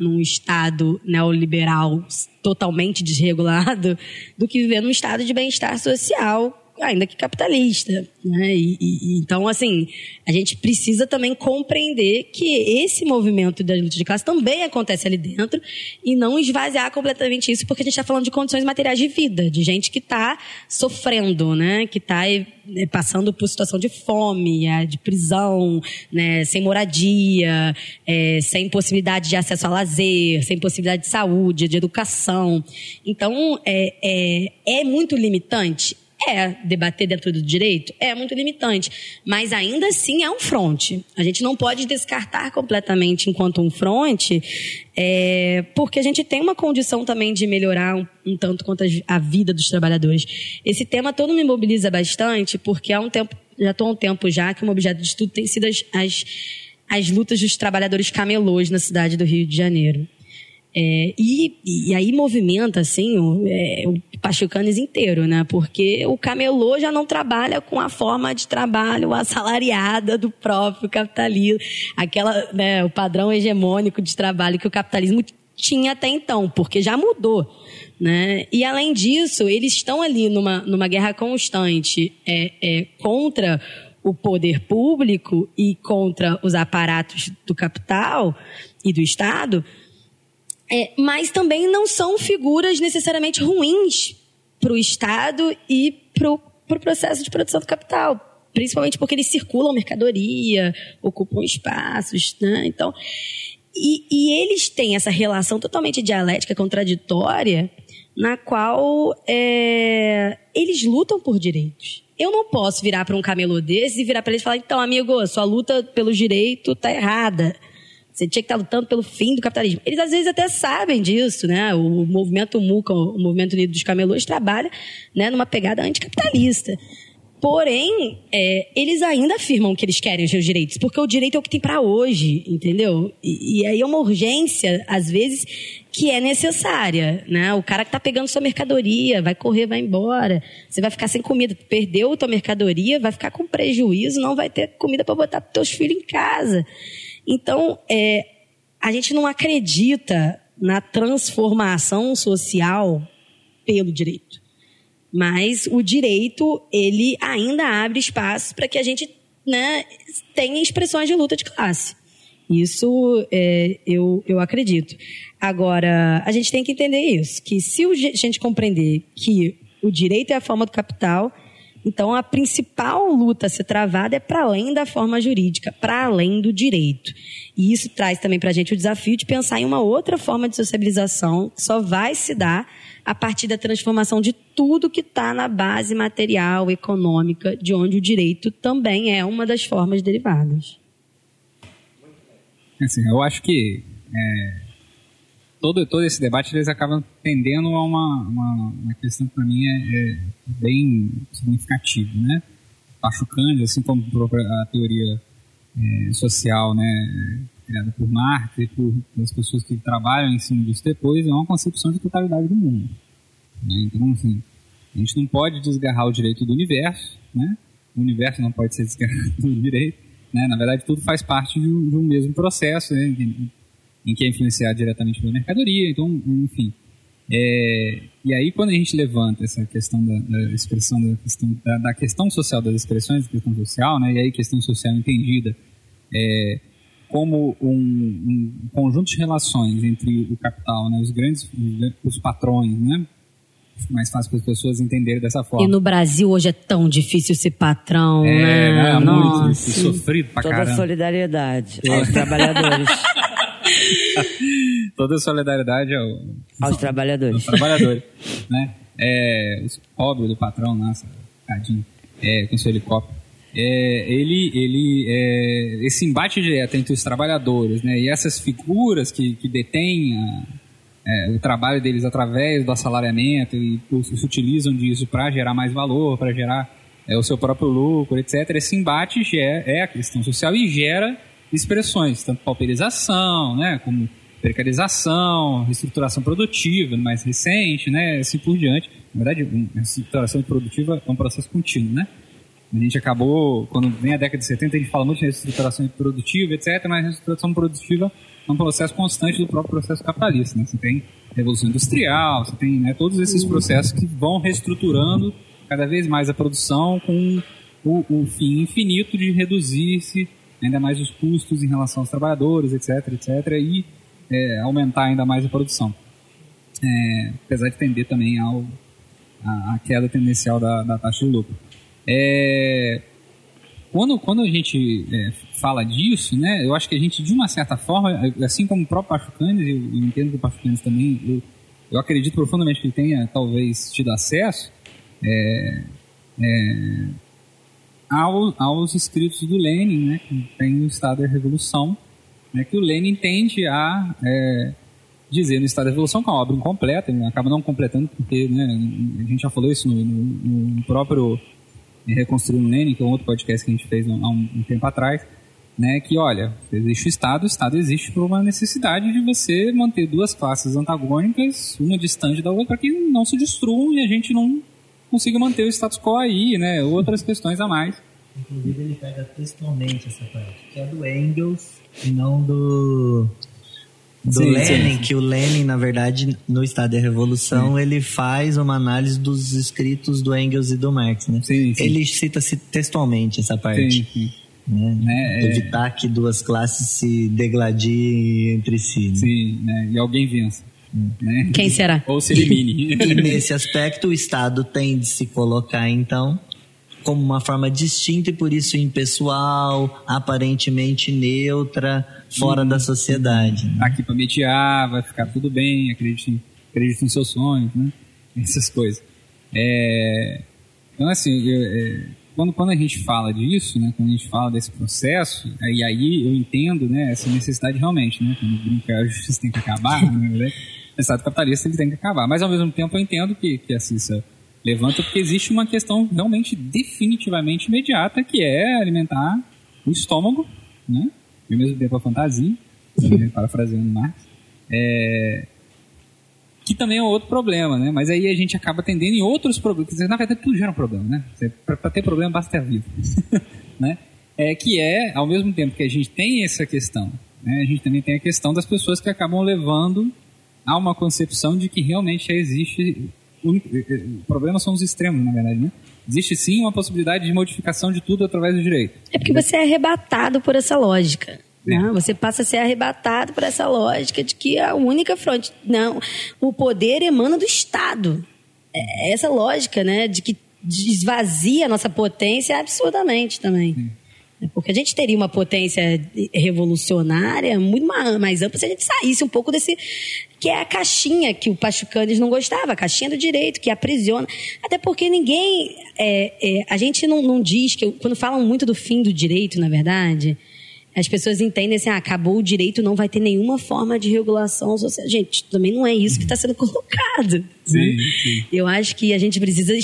num Estado neoliberal totalmente desregulado do que viver num estado de bem-estar social ainda que capitalista. Né? E, e, então, assim, a gente precisa também compreender que esse movimento da luta de classe também acontece ali dentro e não esvaziar completamente isso, porque a gente está falando de condições materiais de vida, de gente que está sofrendo, né? que está é, passando por situação de fome, é, de prisão, né? sem moradia, é, sem possibilidade de acesso a lazer, sem possibilidade de saúde, de educação. Então, é, é, é muito limitante? É, debater dentro do direito é muito limitante, mas ainda assim é um fronte. A gente não pode descartar completamente enquanto um fronte, é, porque a gente tem uma condição também de melhorar um, um tanto quanto a, a, vida dos trabalhadores. Esse tema todo me mobiliza bastante, porque há um tempo, já estou há um tempo já que um objeto de estudo tem sido as, as, as lutas dos trabalhadores camelôs na cidade do Rio de Janeiro. É, e, e aí movimenta, assim, o, é, o Pachucanes inteiro, né? Porque o camelô já não trabalha com a forma de trabalho assalariada do próprio capitalismo. Aquela, né, o padrão hegemônico de trabalho que o capitalismo tinha até então, porque já mudou. Né? E além disso, eles estão ali numa, numa guerra constante é, é, contra o poder público e contra os aparatos do capital e do Estado, é, mas também não são figuras necessariamente ruins para o Estado e para o pro processo de produção do capital. Principalmente porque eles circulam mercadoria, ocupam espaços, né? Então, e, e eles têm essa relação totalmente dialética, contraditória, na qual é, eles lutam por direitos. Eu não posso virar para um camelô desse e virar para eles e falar: então, amigo, sua luta pelo direito tá errada. Você tinha que estar lutando pelo fim do capitalismo. Eles às vezes até sabem disso, né? O movimento MUCA, o Movimento Unido dos Camelôs, trabalha né, numa pegada anticapitalista. Porém, é, eles ainda afirmam que eles querem os seus direitos, porque o direito é o que tem para hoje, entendeu? E, e, aí é uma urgência, às vezes, que é necessária, né? O cara que tá pegando sua mercadoria, vai correr, vai embora, você vai ficar sem comida, perdeu tua mercadoria, vai ficar com prejuízo, não vai ter comida para botar teus filhos em casa. Então, é, a gente não acredita na transformação social pelo direito. Mas o direito, ele ainda abre espaço para que a gente né, tenha expressões de luta de classe. Isso é, eu, eu acredito. Agora, a gente tem que entender isso, que se a gente compreender que o direito é a forma do capital, então a principal luta a ser travada é para além da forma jurídica, para além do direito. E isso traz também para a gente o desafio de pensar em uma outra forma de sociabilização que só vai se dar a partir da transformação de tudo que está na base material, econômica, de onde o direito também é uma das formas derivadas. Assim, eu acho que é, todo, todo esse debate eles acabam tendendo a uma, uma, uma questão que para mim é, é, bem significativa, né? Pachucando, assim como a teoria é, social, né, criada por Marx e por, as pessoas que trabalham em cima disso depois, é uma concepção de totalidade do mundo. Né? Então, assim, a gente não pode desgarrar o direito do universo, né? O universo não pode ser desgarrado do direito, né? Na verdade, tudo faz parte de um, de um mesmo processo, né? Em, que é influenciado diretamente pela mercadoria, então, enfim. É, e aí, quando a gente levanta essa questão da, da expressão da questão, da, da, questão social das expressões da questão social, né? E aí, questão social entendida é, como um, um, conjunto de relações entre o capital, né, os grandes, os patrões, né, mais fácil para as pessoas entenderem dessa forma. E no Brasil hoje é tão difícil ser patrão, é, né? É, Nossa. muito sofrido pra Toda caramba. solidariedade aos trabalhadores. Toda solidariedade ao, aos trabalhadores. Aos trabalhadores, né? É, os pobres do patrão, nossa, tadinho, é, com seu helicóptero é, ele, ele é, esse embate direto entre os trabalhadores né, e essas figuras que, que detêm a, é, o trabalho deles através do assalariamento e se utilizam disso para gerar mais valor, para gerar é, o seu próprio lucro, etc. Esse embate gera, é a questão social e gera expressões, tanto pauperização, né, como precarização, reestruturação produtiva mais recente, né, assim por diante. Na verdade, a reestruturação produtiva é um processo contínuo, né? A gente acabou, quando vem a década de 70, a gente fala muito de reestruturação produtiva, etc., mas a reestruturação produtiva é um processo constante do próprio processo capitalista. Né? Você tem revolução industrial, você tem né, todos esses processos que vão reestruturando cada vez mais a produção com o, o fim infinito de reduzir-se ainda mais os custos em relação aos trabalhadores, etc., etc., e é, aumentar ainda mais a produção. É, apesar de tender também ao, a, a queda tendencial da, da taxa de lucro. É, quando, quando a gente é, fala disso, né, eu acho que a gente, de uma certa forma, assim como o próprio Pachucanes, eu, eu entendo que o Pachucanes também, eu, eu acredito profundamente que ele tenha, talvez, tido acesso é, é, ao, aos escritos do Lenin, né, que tem o Estado da Revolução, né, que o Lenin tende a é, dizer no Estado da Revolução que é uma obra incompleta, acaba não completando porque né, a gente já falou isso no, no, no próprio Reconstruindo Lenin, que é um outro podcast que a gente fez há um, um tempo atrás, né, que olha, existe o Estado, o Estado existe por uma necessidade de você manter duas classes antagônicas, uma distante da outra, para que não se destruam e a gente não consiga manter o status quo aí, né, outras questões a mais. Inclusive ele pega textualmente essa parte, que é do Engels e não do do sim, Lenin, sim. que o Lenin, na verdade, no Estado da Revolução, sim. ele faz uma análise dos escritos do Engels e do Marx, né? Ele cita-se textualmente essa parte. Né? É, Evitar é... que duas classes se degladiem entre si. Né? Sim, né? e alguém vença. Né? Quem será? Ou se elimine. e nesse aspecto, o Estado tem de se colocar, então, como uma forma distinta e por isso impessoal, aparentemente neutra, fora hum, da sociedade. Né? Aqui para mediar, vai ficar tudo bem, acredite, acredite nos seus sonhos, né? essas coisas. É, então, assim, eu, é, quando, quando a gente fala disso, né, quando a gente fala desse processo, e aí eu entendo né, essa necessidade realmente, né, quando brincar a justiça tem que acabar, né, o Estado capitalista ele tem que acabar. Mas, ao mesmo tempo, eu entendo que, que a Cissa levanta porque existe uma questão realmente definitivamente imediata, que é alimentar o estômago, né, e ao mesmo tempo a fantasia, né, parafraseando Marx, é, que também é outro problema, né? Mas aí a gente acaba atendendo em outros problemas. Na verdade, tudo gera um problema, né? Para ter problema, basta ter vivo. né? É, que é, ao mesmo tempo que a gente tem essa questão, né? a gente também tem a questão das pessoas que acabam levando a uma concepção de que realmente existe... O problema são os extremos, na verdade, né? Existe sim uma possibilidade de modificação de tudo através do direito. É porque você é arrebatado por essa lógica. Né? Você passa a ser arrebatado por essa lógica de que a única fronte. Não, o poder emana do Estado. É essa lógica, né? De que esvazia a nossa potência absurdamente também. É porque a gente teria uma potência revolucionária muito mais ampla se a gente saísse um pouco desse. que é a caixinha que o Pachucanes não gostava, a caixinha do direito, que aprisiona. Até porque ninguém. É, é, a gente não, não diz que. Quando falam muito do fim do direito, na verdade as pessoas entendem assim, ah, acabou o direito, não vai ter nenhuma forma de regulação social. Gente, também não é isso que está sendo colocado. Né? Sim, né? sim. Eu acho que a gente precisa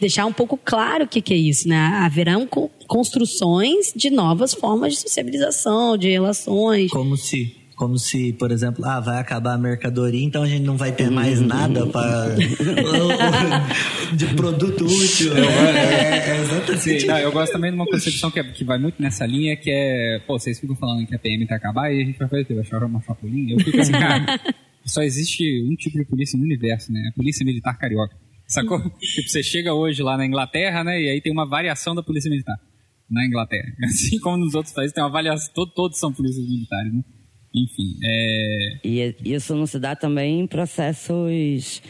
deixar um pouco claro o que, que é isso, né? Haverão construções de novas formas de sociabilização, de relações. Como se como se, por exemplo, ah, vai acabar a mercadoria, então a gente não vai ter mais uhum. nada para de produto útil. É, é exatamente. Não, eu gosto também de uma concepção que, é, que vai muito nessa linha, que é, pô, vocês ficam falando que a PM vai acabar e a gente vai fazer o quê? Vai chamar uma chapulinha? Eu fico assim, cara, só existe um tipo de polícia no universo, né? A polícia militar carioca. Sacou? tipo, você chega hoje lá na Inglaterra, né? E aí tem uma variação da polícia militar na Inglaterra. Assim como nos outros países tem uma variação, todos, todos são polícias militares, né? Enfim, é... E isso não se dá também em processos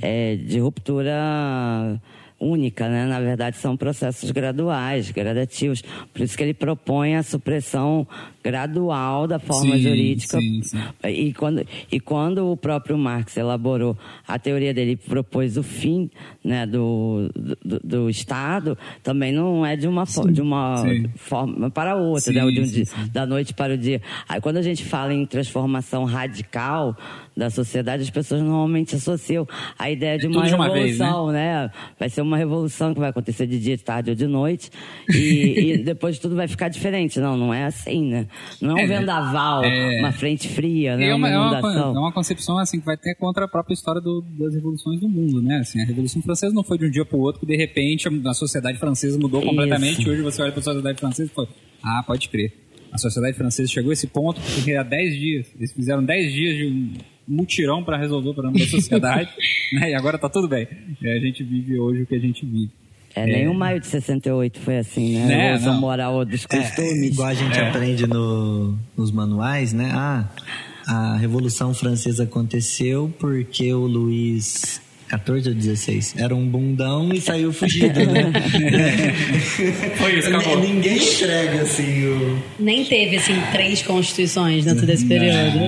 é, de ruptura única, né? Na verdade, são processos graduais, gradativos. Por isso que ele propõe a supressão gradual da forma sim, jurídica. Sim, sim. E, quando, e quando o próprio Marx elaborou a teoria dele, propôs o fim né, do, do, do Estado, também não é de uma, de uma forma para outra, né? de um dia, da noite para o dia. Aí quando a gente fala em transformação radical da sociedade, as pessoas normalmente associam a ideia de uma de uma revolução, vez, né? né? Vai ser uma revolução que vai acontecer de dia, de tarde ou de noite, e, e depois tudo vai ficar diferente. Não, não é assim, né? Não é um é, vendaval, é, uma frente fria, né? É uma, uma, é, uma, é uma concepção assim que vai até contra a própria história do, das revoluções do mundo, né? Assim, a Revolução Francesa não foi de um dia para o outro que de repente a, sociedade francesa mudou completamente. Hoje você olha para a sociedade francesa e fala, ah, pode crer. A sociedade francesa chegou a esse ponto porque há 10 dias, eles fizeram 10 dias de um mutirão para resolver o problema da sociedade, né? E agora tá tudo bem. E a gente vive hoje o que a gente vive. É, nem o maio de 68 foi assim, né? né? Uso moral dos é, costumes. É, igual a gente é. aprende no, nos manuais, né? Ah, a Revolução Francesa aconteceu porque o Luís 14 ou 16. Era um bundão e saiu fugido, né? Foi isso, acabou. Ninguém entrega assim o. Nem teve assim três constituições dentro desse período.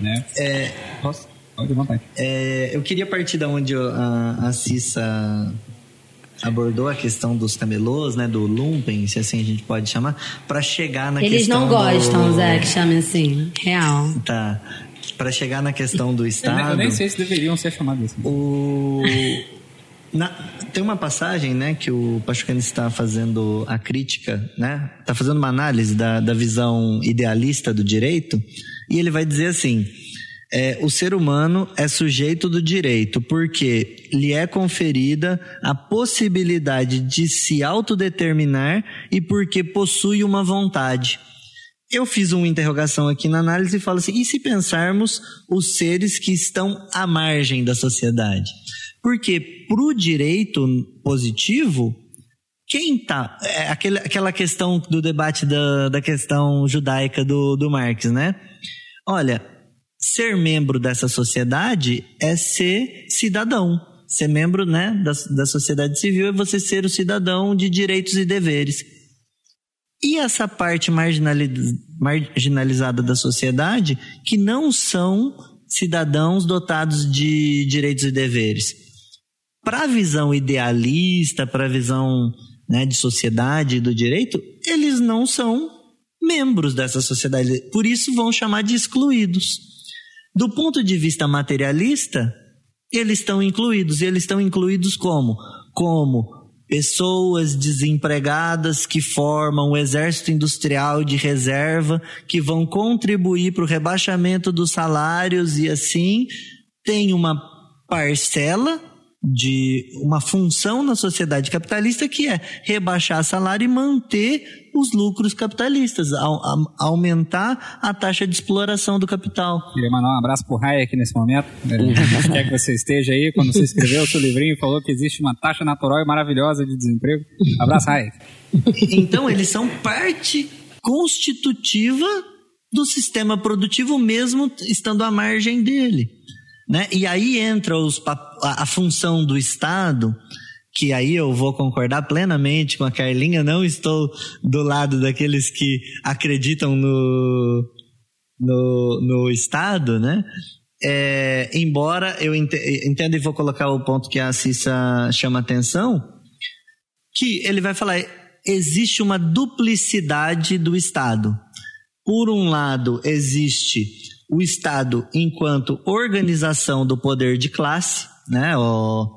Né? É, posso? Pode vontade. É, eu queria partir da onde a, a Cissa abordou a questão dos camelôs, né, do lumpen, se assim a gente pode chamar, para chegar na Eles questão não gostam, do... Zé, que chame assim, real. Tá. Para chegar na questão do Estado. Eu nem, sei se deveriam ser chamados assim. O na, tem uma passagem, né, que o Pachucani está fazendo a crítica, né, está fazendo uma análise da, da visão idealista do direito, e ele vai dizer assim: é, o ser humano é sujeito do direito porque lhe é conferida a possibilidade de se autodeterminar e porque possui uma vontade. Eu fiz uma interrogação aqui na análise e falo assim: e se pensarmos os seres que estão à margem da sociedade? Porque para o direito positivo, quem está. É aquela questão do debate da, da questão judaica do, do Marx, né? Olha, ser membro dessa sociedade é ser cidadão. Ser membro né, da, da sociedade civil é você ser o cidadão de direitos e deveres. E essa parte marginalizada da sociedade que não são cidadãos dotados de direitos e deveres. Para a visão idealista, para a visão né, de sociedade do direito, eles não são membros dessa sociedade. Por isso vão chamar de excluídos. Do ponto de vista materialista, eles estão incluídos. E eles estão incluídos como? Como pessoas desempregadas que formam o exército industrial de reserva, que vão contribuir para o rebaixamento dos salários e assim tem uma parcela de uma função na sociedade capitalista que é rebaixar salário e manter os lucros capitalistas, a, a, aumentar a taxa de exploração do capital. Queria mandar um abraço pro Hayek nesse momento. Quer que você esteja aí quando você escreveu o seu livrinho e falou que existe uma taxa natural e maravilhosa de desemprego. Abraço, Hayek. Então, eles são parte constitutiva do sistema produtivo, mesmo estando à margem dele. Né? E aí entra os, a, a função do Estado, que aí eu vou concordar plenamente com a Carlinha, não estou do lado daqueles que acreditam no, no, no Estado, né? É, embora eu entenda e vou colocar o ponto que a Cissa chama atenção, que ele vai falar, existe uma duplicidade do Estado. Por um lado, existe o Estado enquanto organização do poder de classe, né? O,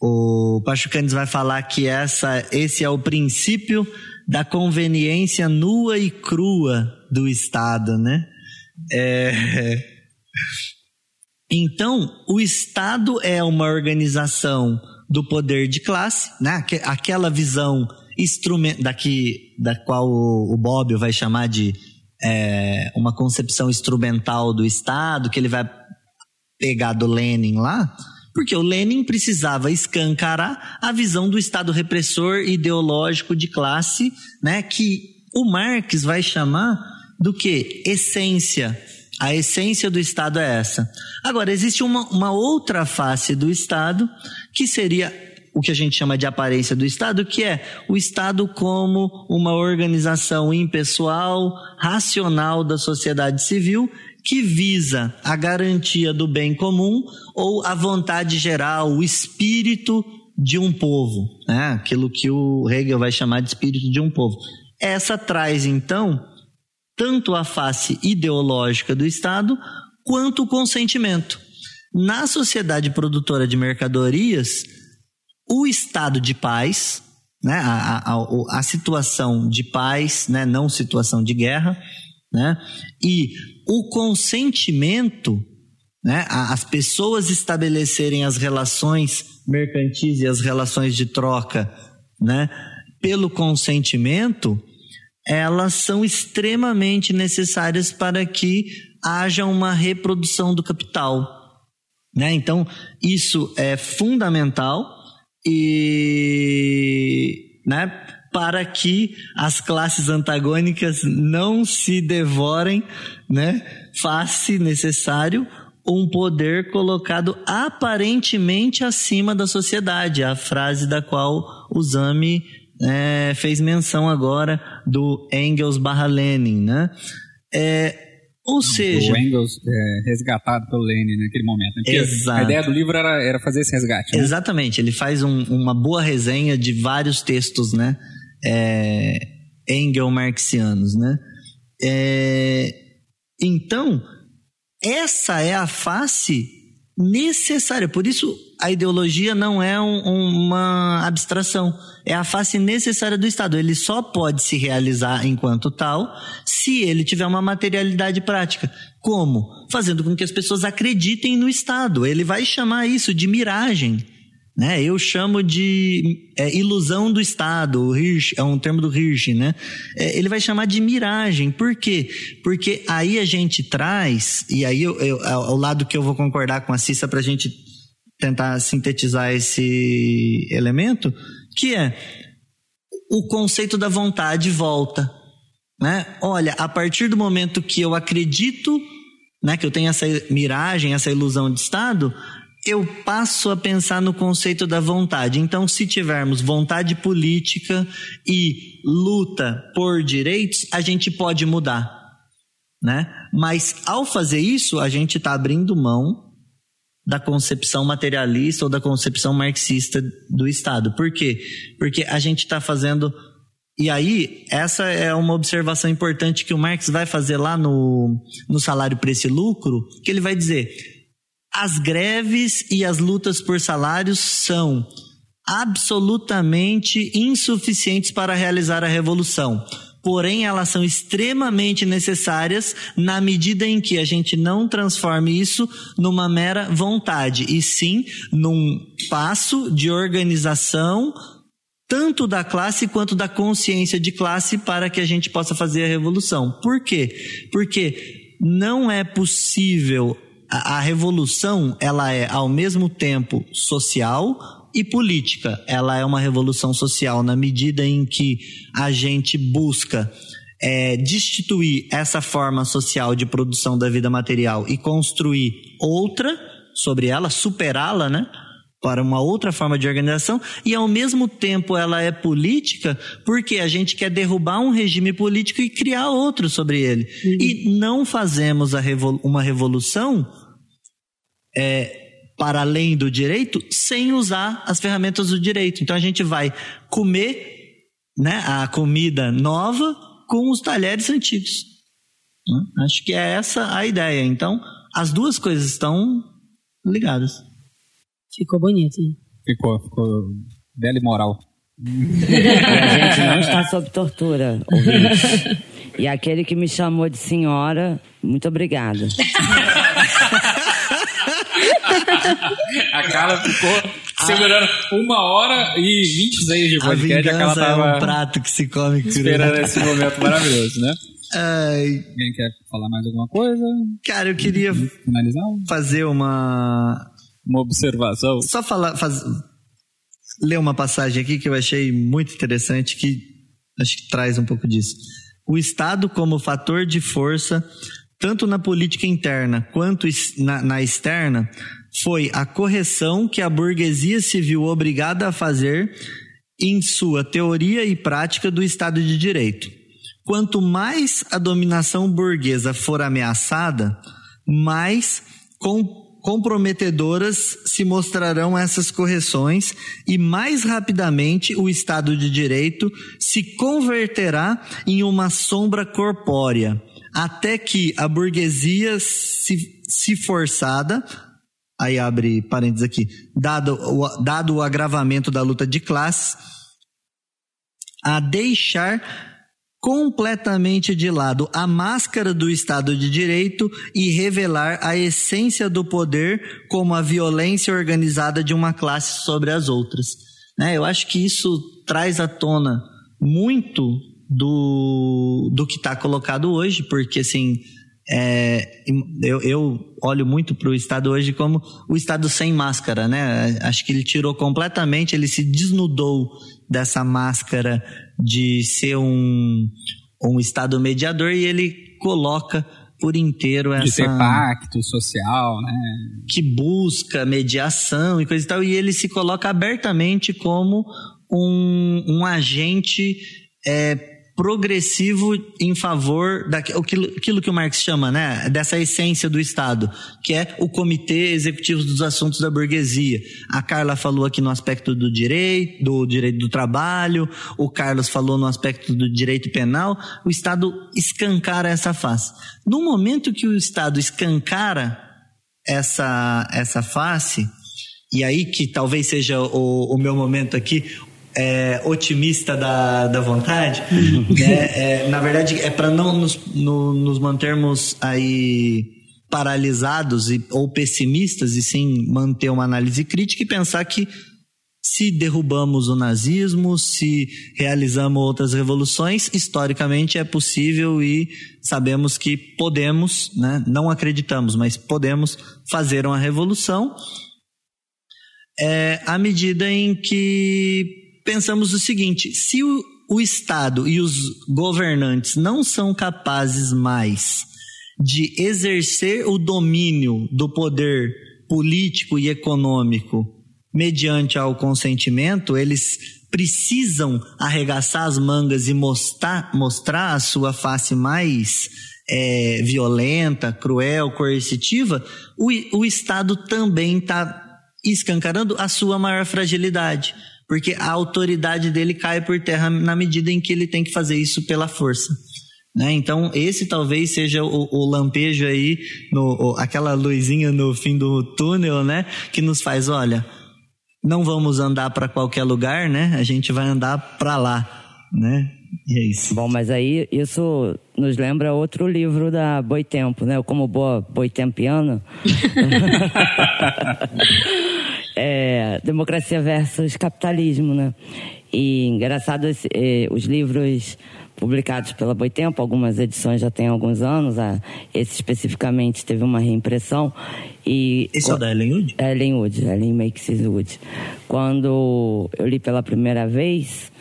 o Pachucanes vai falar que essa, esse é o princípio da conveniência nua e crua do Estado, né? É... Então, o Estado é uma organização do poder de classe, né? Aquela visão instrumento daqui da qual o Bob vai chamar de é, uma concepção instrumental do Estado, que ele vai pegar do Lenin lá, porque o Lenin precisava escancarar a visão do Estado repressor ideológico de classe, né, que o Marx vai chamar do que? Essência. A essência do Estado é essa. Agora, existe uma, uma outra face do Estado, que seria o que a gente chama de aparência do Estado, que é o Estado como uma organização impessoal, racional da sociedade civil, que visa a garantia do bem comum ou a vontade geral, o espírito de um povo, né? aquilo que o Hegel vai chamar de espírito de um povo. Essa traz, então, tanto a face ideológica do Estado quanto o consentimento. Na sociedade produtora de mercadorias, o estado de paz, né, a, a, a, situação de paz, né, não situação de guerra, né, e o consentimento, né, as pessoas estabelecerem as relações mercantis e as relações de troca, né, pelo consentimento, elas são extremamente necessárias para que haja uma reprodução do capital. Né? Então, isso é fundamental e né, para que as classes antagônicas não se devorem, né, faz-se necessário um poder colocado aparentemente acima da sociedade, a frase da qual o Zami é, fez menção agora do Engels barra Lenin, né? É, ou seja. O Engels é, resgatado pelo Lenin naquele momento. Né? Exato. A ideia do livro era, era fazer esse resgate. Né? Exatamente. Ele faz um, uma boa resenha de vários textos, né? É, Engel-marxianos, né? É, então, essa é a face necessária. Por isso, a ideologia não é um, uma abstração, é a face necessária do Estado. Ele só pode se realizar enquanto tal se ele tiver uma materialidade prática. Como? Fazendo com que as pessoas acreditem no Estado. Ele vai chamar isso de miragem. Né? Eu chamo de é, ilusão do Estado, o Hirsch, é um termo do Hirsch, né? É, ele vai chamar de miragem. Por quê? Porque aí a gente traz, e aí eu, eu, ao lado que eu vou concordar com a Cissa para a gente tentar sintetizar esse elemento, que é o conceito da vontade volta. Né? Olha, a partir do momento que eu acredito, né, que eu tenho essa miragem, essa ilusão de Estado, eu passo a pensar no conceito da vontade. Então, se tivermos vontade política e luta por direitos, a gente pode mudar. né? Mas ao fazer isso, a gente está abrindo mão da concepção materialista ou da concepção marxista do Estado. Por quê? Porque a gente está fazendo. E aí, essa é uma observação importante que o Marx vai fazer lá no, no salário, preço e lucro, que ele vai dizer: as greves e as lutas por salários são absolutamente insuficientes para realizar a revolução porém elas são extremamente necessárias na medida em que a gente não transforme isso numa mera vontade, e sim num passo de organização tanto da classe quanto da consciência de classe para que a gente possa fazer a revolução. Por quê? Porque não é possível a, a revolução, ela é ao mesmo tempo social, e política. Ela é uma revolução social na medida em que a gente busca é, destituir essa forma social de produção da vida material e construir outra sobre ela, superá-la, né? Para uma outra forma de organização, e ao mesmo tempo ela é política, porque a gente quer derrubar um regime político e criar outro sobre ele. Uhum. E não fazemos revol uma revolução é, para além do direito sem usar as ferramentas do direito. Então a gente vai comer né, a comida nova com os talheres antigos. Né? Acho que é essa a ideia. Então as duas coisas estão ligadas. Ficou bonito. Hein? Ficou, ficou bela e moral. a gente não está sob tortura, ouvinte. E aquele que me chamou de senhora, muito obrigada. a Carla ficou segurando uma hora e 26 de podcast. A, a Carla tava é um prato que se come esperando esse momento maravilhoso, né? Ai. Alguém quer falar mais alguma coisa? Cara, eu queria finalizar? fazer uma uma observação. Só falar, faz... ler uma passagem aqui que eu achei muito interessante que acho que traz um pouco disso. O Estado como fator de força tanto na política interna quanto na, na externa foi a correção que a burguesia se viu obrigada a fazer em sua teoria e prática do Estado de Direito. Quanto mais a dominação burguesa for ameaçada, mais com, comprometedoras se mostrarão essas correções e mais rapidamente o Estado de Direito se converterá em uma sombra corpórea, até que a burguesia se, se forçada aí abre parênteses aqui, dado o, dado o agravamento da luta de classes, a deixar completamente de lado a máscara do Estado de Direito e revelar a essência do poder como a violência organizada de uma classe sobre as outras. Né? Eu acho que isso traz à tona muito do, do que está colocado hoje, porque assim é, eu, eu, olho muito para o Estado hoje como o Estado sem máscara, né? Acho que ele tirou completamente, ele se desnudou dessa máscara de ser um, um Estado mediador e ele coloca por inteiro essa. De ter pacto social, né? Que busca mediação e coisa e tal, e ele se coloca abertamente como um, um agente. É, progressivo em favor daquilo aquilo que o Marx chama, né, dessa essência do Estado, que é o Comitê Executivo dos Assuntos da Burguesia. A Carla falou aqui no aspecto do direito, do direito do trabalho, o Carlos falou no aspecto do direito penal. O Estado escancara essa face. No momento que o Estado escancara essa essa face, e aí que talvez seja o, o meu momento aqui, é, otimista da, da vontade, né? é, na verdade é para não nos, no, nos mantermos aí paralisados e, ou pessimistas e sim manter uma análise crítica e pensar que se derrubamos o nazismo, se realizamos outras revoluções, historicamente é possível e sabemos que podemos, né? não acreditamos, mas podemos fazer uma revolução é, à medida em que pensamos o seguinte: se o, o Estado e os governantes não são capazes mais de exercer o domínio do poder político e econômico mediante ao consentimento, eles precisam arregaçar as mangas e mostrar, mostrar a sua face mais é, violenta, cruel, coercitiva, o, o Estado também está escancarando a sua maior fragilidade. Porque a autoridade dele cai por terra na medida em que ele tem que fazer isso pela força. Né? Então, esse talvez seja o, o lampejo aí, no, o, aquela luzinha no fim do túnel, né? Que nos faz, olha, não vamos andar para qualquer lugar, né? A gente vai andar para lá, né? E é isso. Bom, mas aí isso nos lembra outro livro da Boitempo, né? Como boa boitempiana. é, Democracia versus Capitalismo, né? E engraçado, esse, eh, os livros publicados pela Boitempo, algumas edições já têm alguns anos, a, esse especificamente teve uma reimpressão. E, esse é o da Ellen Wood? Ellen Wood, Ellen Makes Wood. Quando eu li pela primeira vez,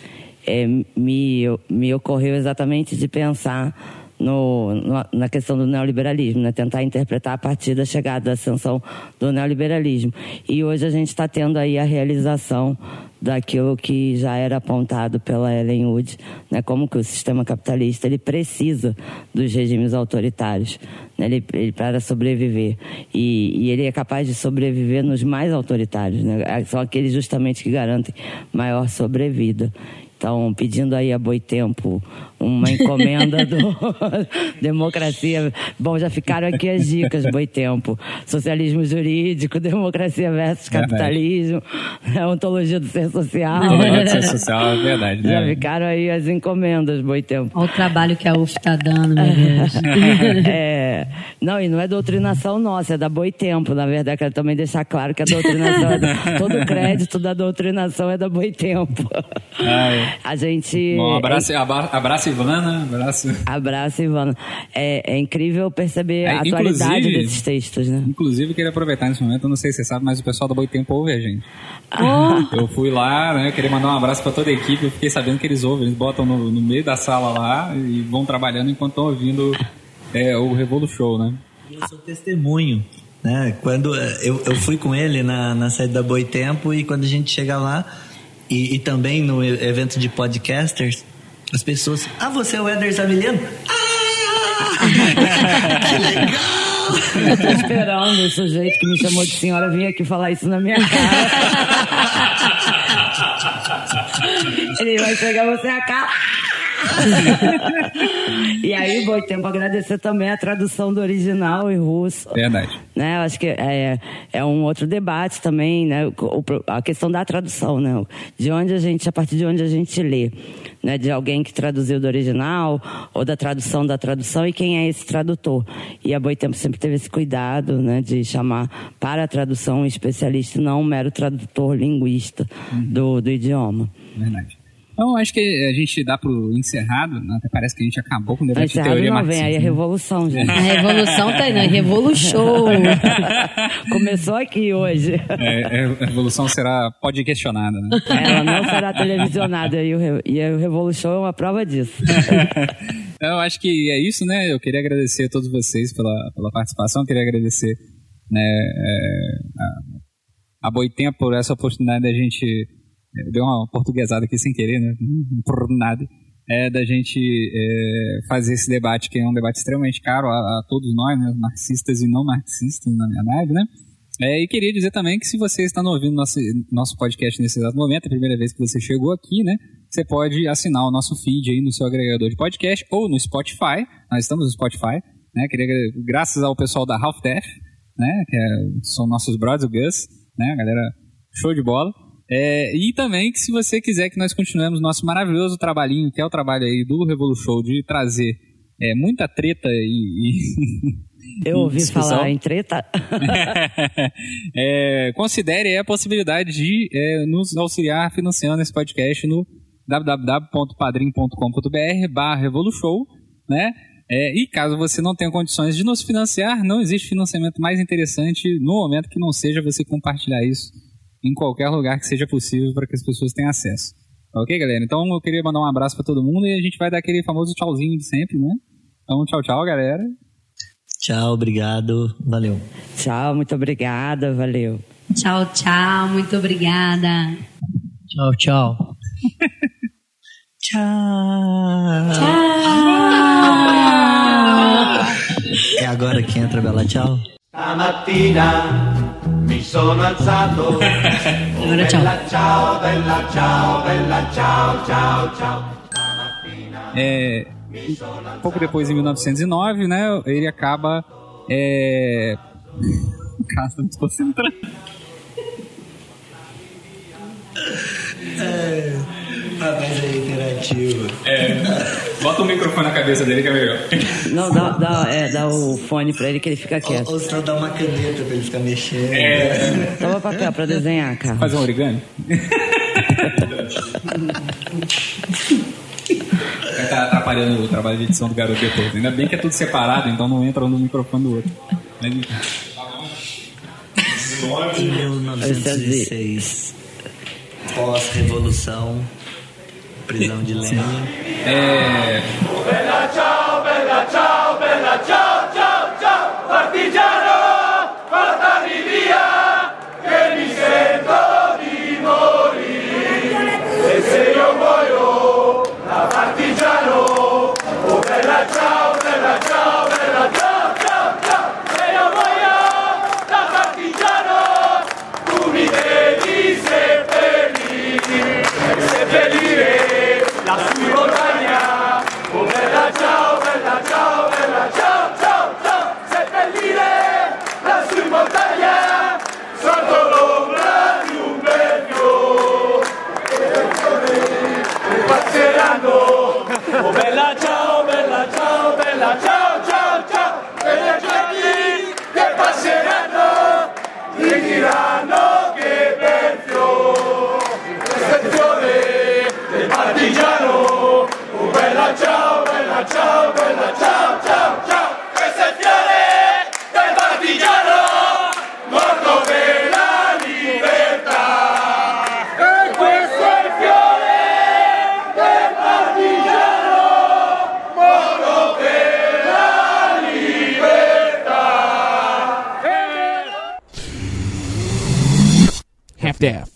é, me, me ocorreu exatamente de pensar no, na questão do neoliberalismo, né? tentar interpretar a partir da chegada da ascensão do neoliberalismo. E hoje a gente está tendo aí a realização daquilo que já era apontado pela Ellen Wood, né? como que o sistema capitalista ele precisa dos regimes autoritários né? ele, ele, para sobreviver. E, e, ele é capaz de sobreviver nos mais autoritários. Né? São aqueles justamente que garantem maior sobrevida. Então, pedindo aí a Boitempo uma encomenda do Democracia. Bom, já ficaram aqui as dicas, Boitempo. Socialismo jurídico, democracia versus capitalismo, é ontologia do ser social. Ontologia do ser social, é verdade. Já né? ficaram aí as encomendas, Boitempo. Olha o trabalho que a UF está dando, meu Deus. é, não, e não é doutrinação nossa, é da Boitempo. Na verdade, quero também deixar claro que a doutrinação é do, todo o crédito da doutrinação é da Boitempo. Ah, é. A gente. Bom, abraço, abraço Ivana. Abraço. Abraço, Ivana. É, é incrível perceber é, a atualidade desses textos, né? Inclusive, queria aproveitar nesse momento, eu não sei se você sabe, mas o pessoal da Boitempo ouve a gente. Oh. Eu fui lá, né? Queria mandar um abraço para toda a equipe. Eu fiquei sabendo que eles ouvem, eles botam no, no meio da sala lá e vão trabalhando enquanto estão ouvindo é, o Revolu Show, né? Eu sou testemunho. Né? Quando eu, eu fui com ele na, na saída da Boitempo e quando a gente chega lá, e, e, também no evento de podcasters, as pessoas. Ah, você é o Eder Zamiliano? Ah! que legal! Eu tô esperando o sujeito que me chamou de senhora vir aqui falar isso na minha cara. Ele vai chegar você a cara. e aí, bom tempo agradecer também a tradução do original em russo. Verdade. Né, eu acho que é, é um outro debate também, né? A questão da tradução, né? De onde a gente, a partir de onde a gente lê, né? De alguém que traduziu do original ou da tradução da tradução e quem é esse tradutor. E a Boitempo sempre teve esse cuidado, né? De chamar para a tradução um especialista, não um mero tradutor linguista uhum. do, do idioma. Verdade. Então, acho que a gente dá pro encerrado, né? até parece que a gente acabou com o debate de teoria não, vem aí a revolução, gente. A revolução tá aí, né? Revolution. Começou aqui hoje. É, a revolução será pode questionada, né? Ela não será televisionada e o, e o Revolution é uma prova disso. Eu acho que é isso, né? Eu queria agradecer a todos vocês pela, pela participação, queria agradecer né, é, a, a Boitempo por essa oportunidade da gente deu uma portuguesada aqui sem querer, né? Por nada. É da gente é, fazer esse debate, que é um debate extremamente caro a, a todos nós, né? marxistas e não marxistas, na verdade, né? É, e queria dizer também que se você está ouvindo nosso, nosso podcast nesse exato momento, é a primeira vez que você chegou aqui, né? Você pode assinar o nosso feed aí no seu agregador de podcast ou no Spotify. Nós estamos no Spotify, né? Queria, graças ao pessoal da Half Death, né? Que é, são nossos brothers, o Gus, né? A galera show de bola. É, e também que se você quiser que nós continuemos nosso maravilhoso trabalhinho, que é o trabalho aí do Revolution, de trazer é, muita treta e. e Eu ouvi falar em treta. é, considere a possibilidade de é, nos auxiliar financiando esse podcast no www.padrim.com.br barra né? É, e caso você não tenha condições de nos financiar, não existe financiamento mais interessante no momento que não seja você compartilhar isso em qualquer lugar que seja possível para que as pessoas tenham acesso. Ok, galera? Então eu queria mandar um abraço para todo mundo e a gente vai dar aquele famoso tchauzinho de sempre, né? Então, tchau, tchau, galera. Tchau, obrigado, valeu. Tchau, muito obrigada, valeu. Tchau, tchau, muito obrigada. Tchau, tchau. Tchau. É agora que entra Bela Tchau? Stamattina mi sono alzato. Agora tchau. Bella ciao, bella ciao, bella ciao, ciao, ciao. É, um pouco depois, em 1909, né, ele acaba. É... Cara, não tô concentrando. Ah, mas é interativo. Bota o microfone na cabeça dele que é melhor. Não, dá, dá, é, dá o fone pra ele que ele fica quieto. Ou, ou senão dá uma caneta pra ele ficar mexendo. Toma papel pra desenhar, cara. Fazer um origami? Vai estar atrapalhando o trabalho de edição do garoto depois. Ainda bem que é tudo separado, então não entra um no microfone do outro. Mas, enfim. Em 1906, pós-revolução, prisão de Lenin. é, Bella ciao, bella ciao, bella ciao, ciao, ciao. Partigiano, portami via, che mi sento di morire. E se io muoio da partigiano, oh bella ciao, staff.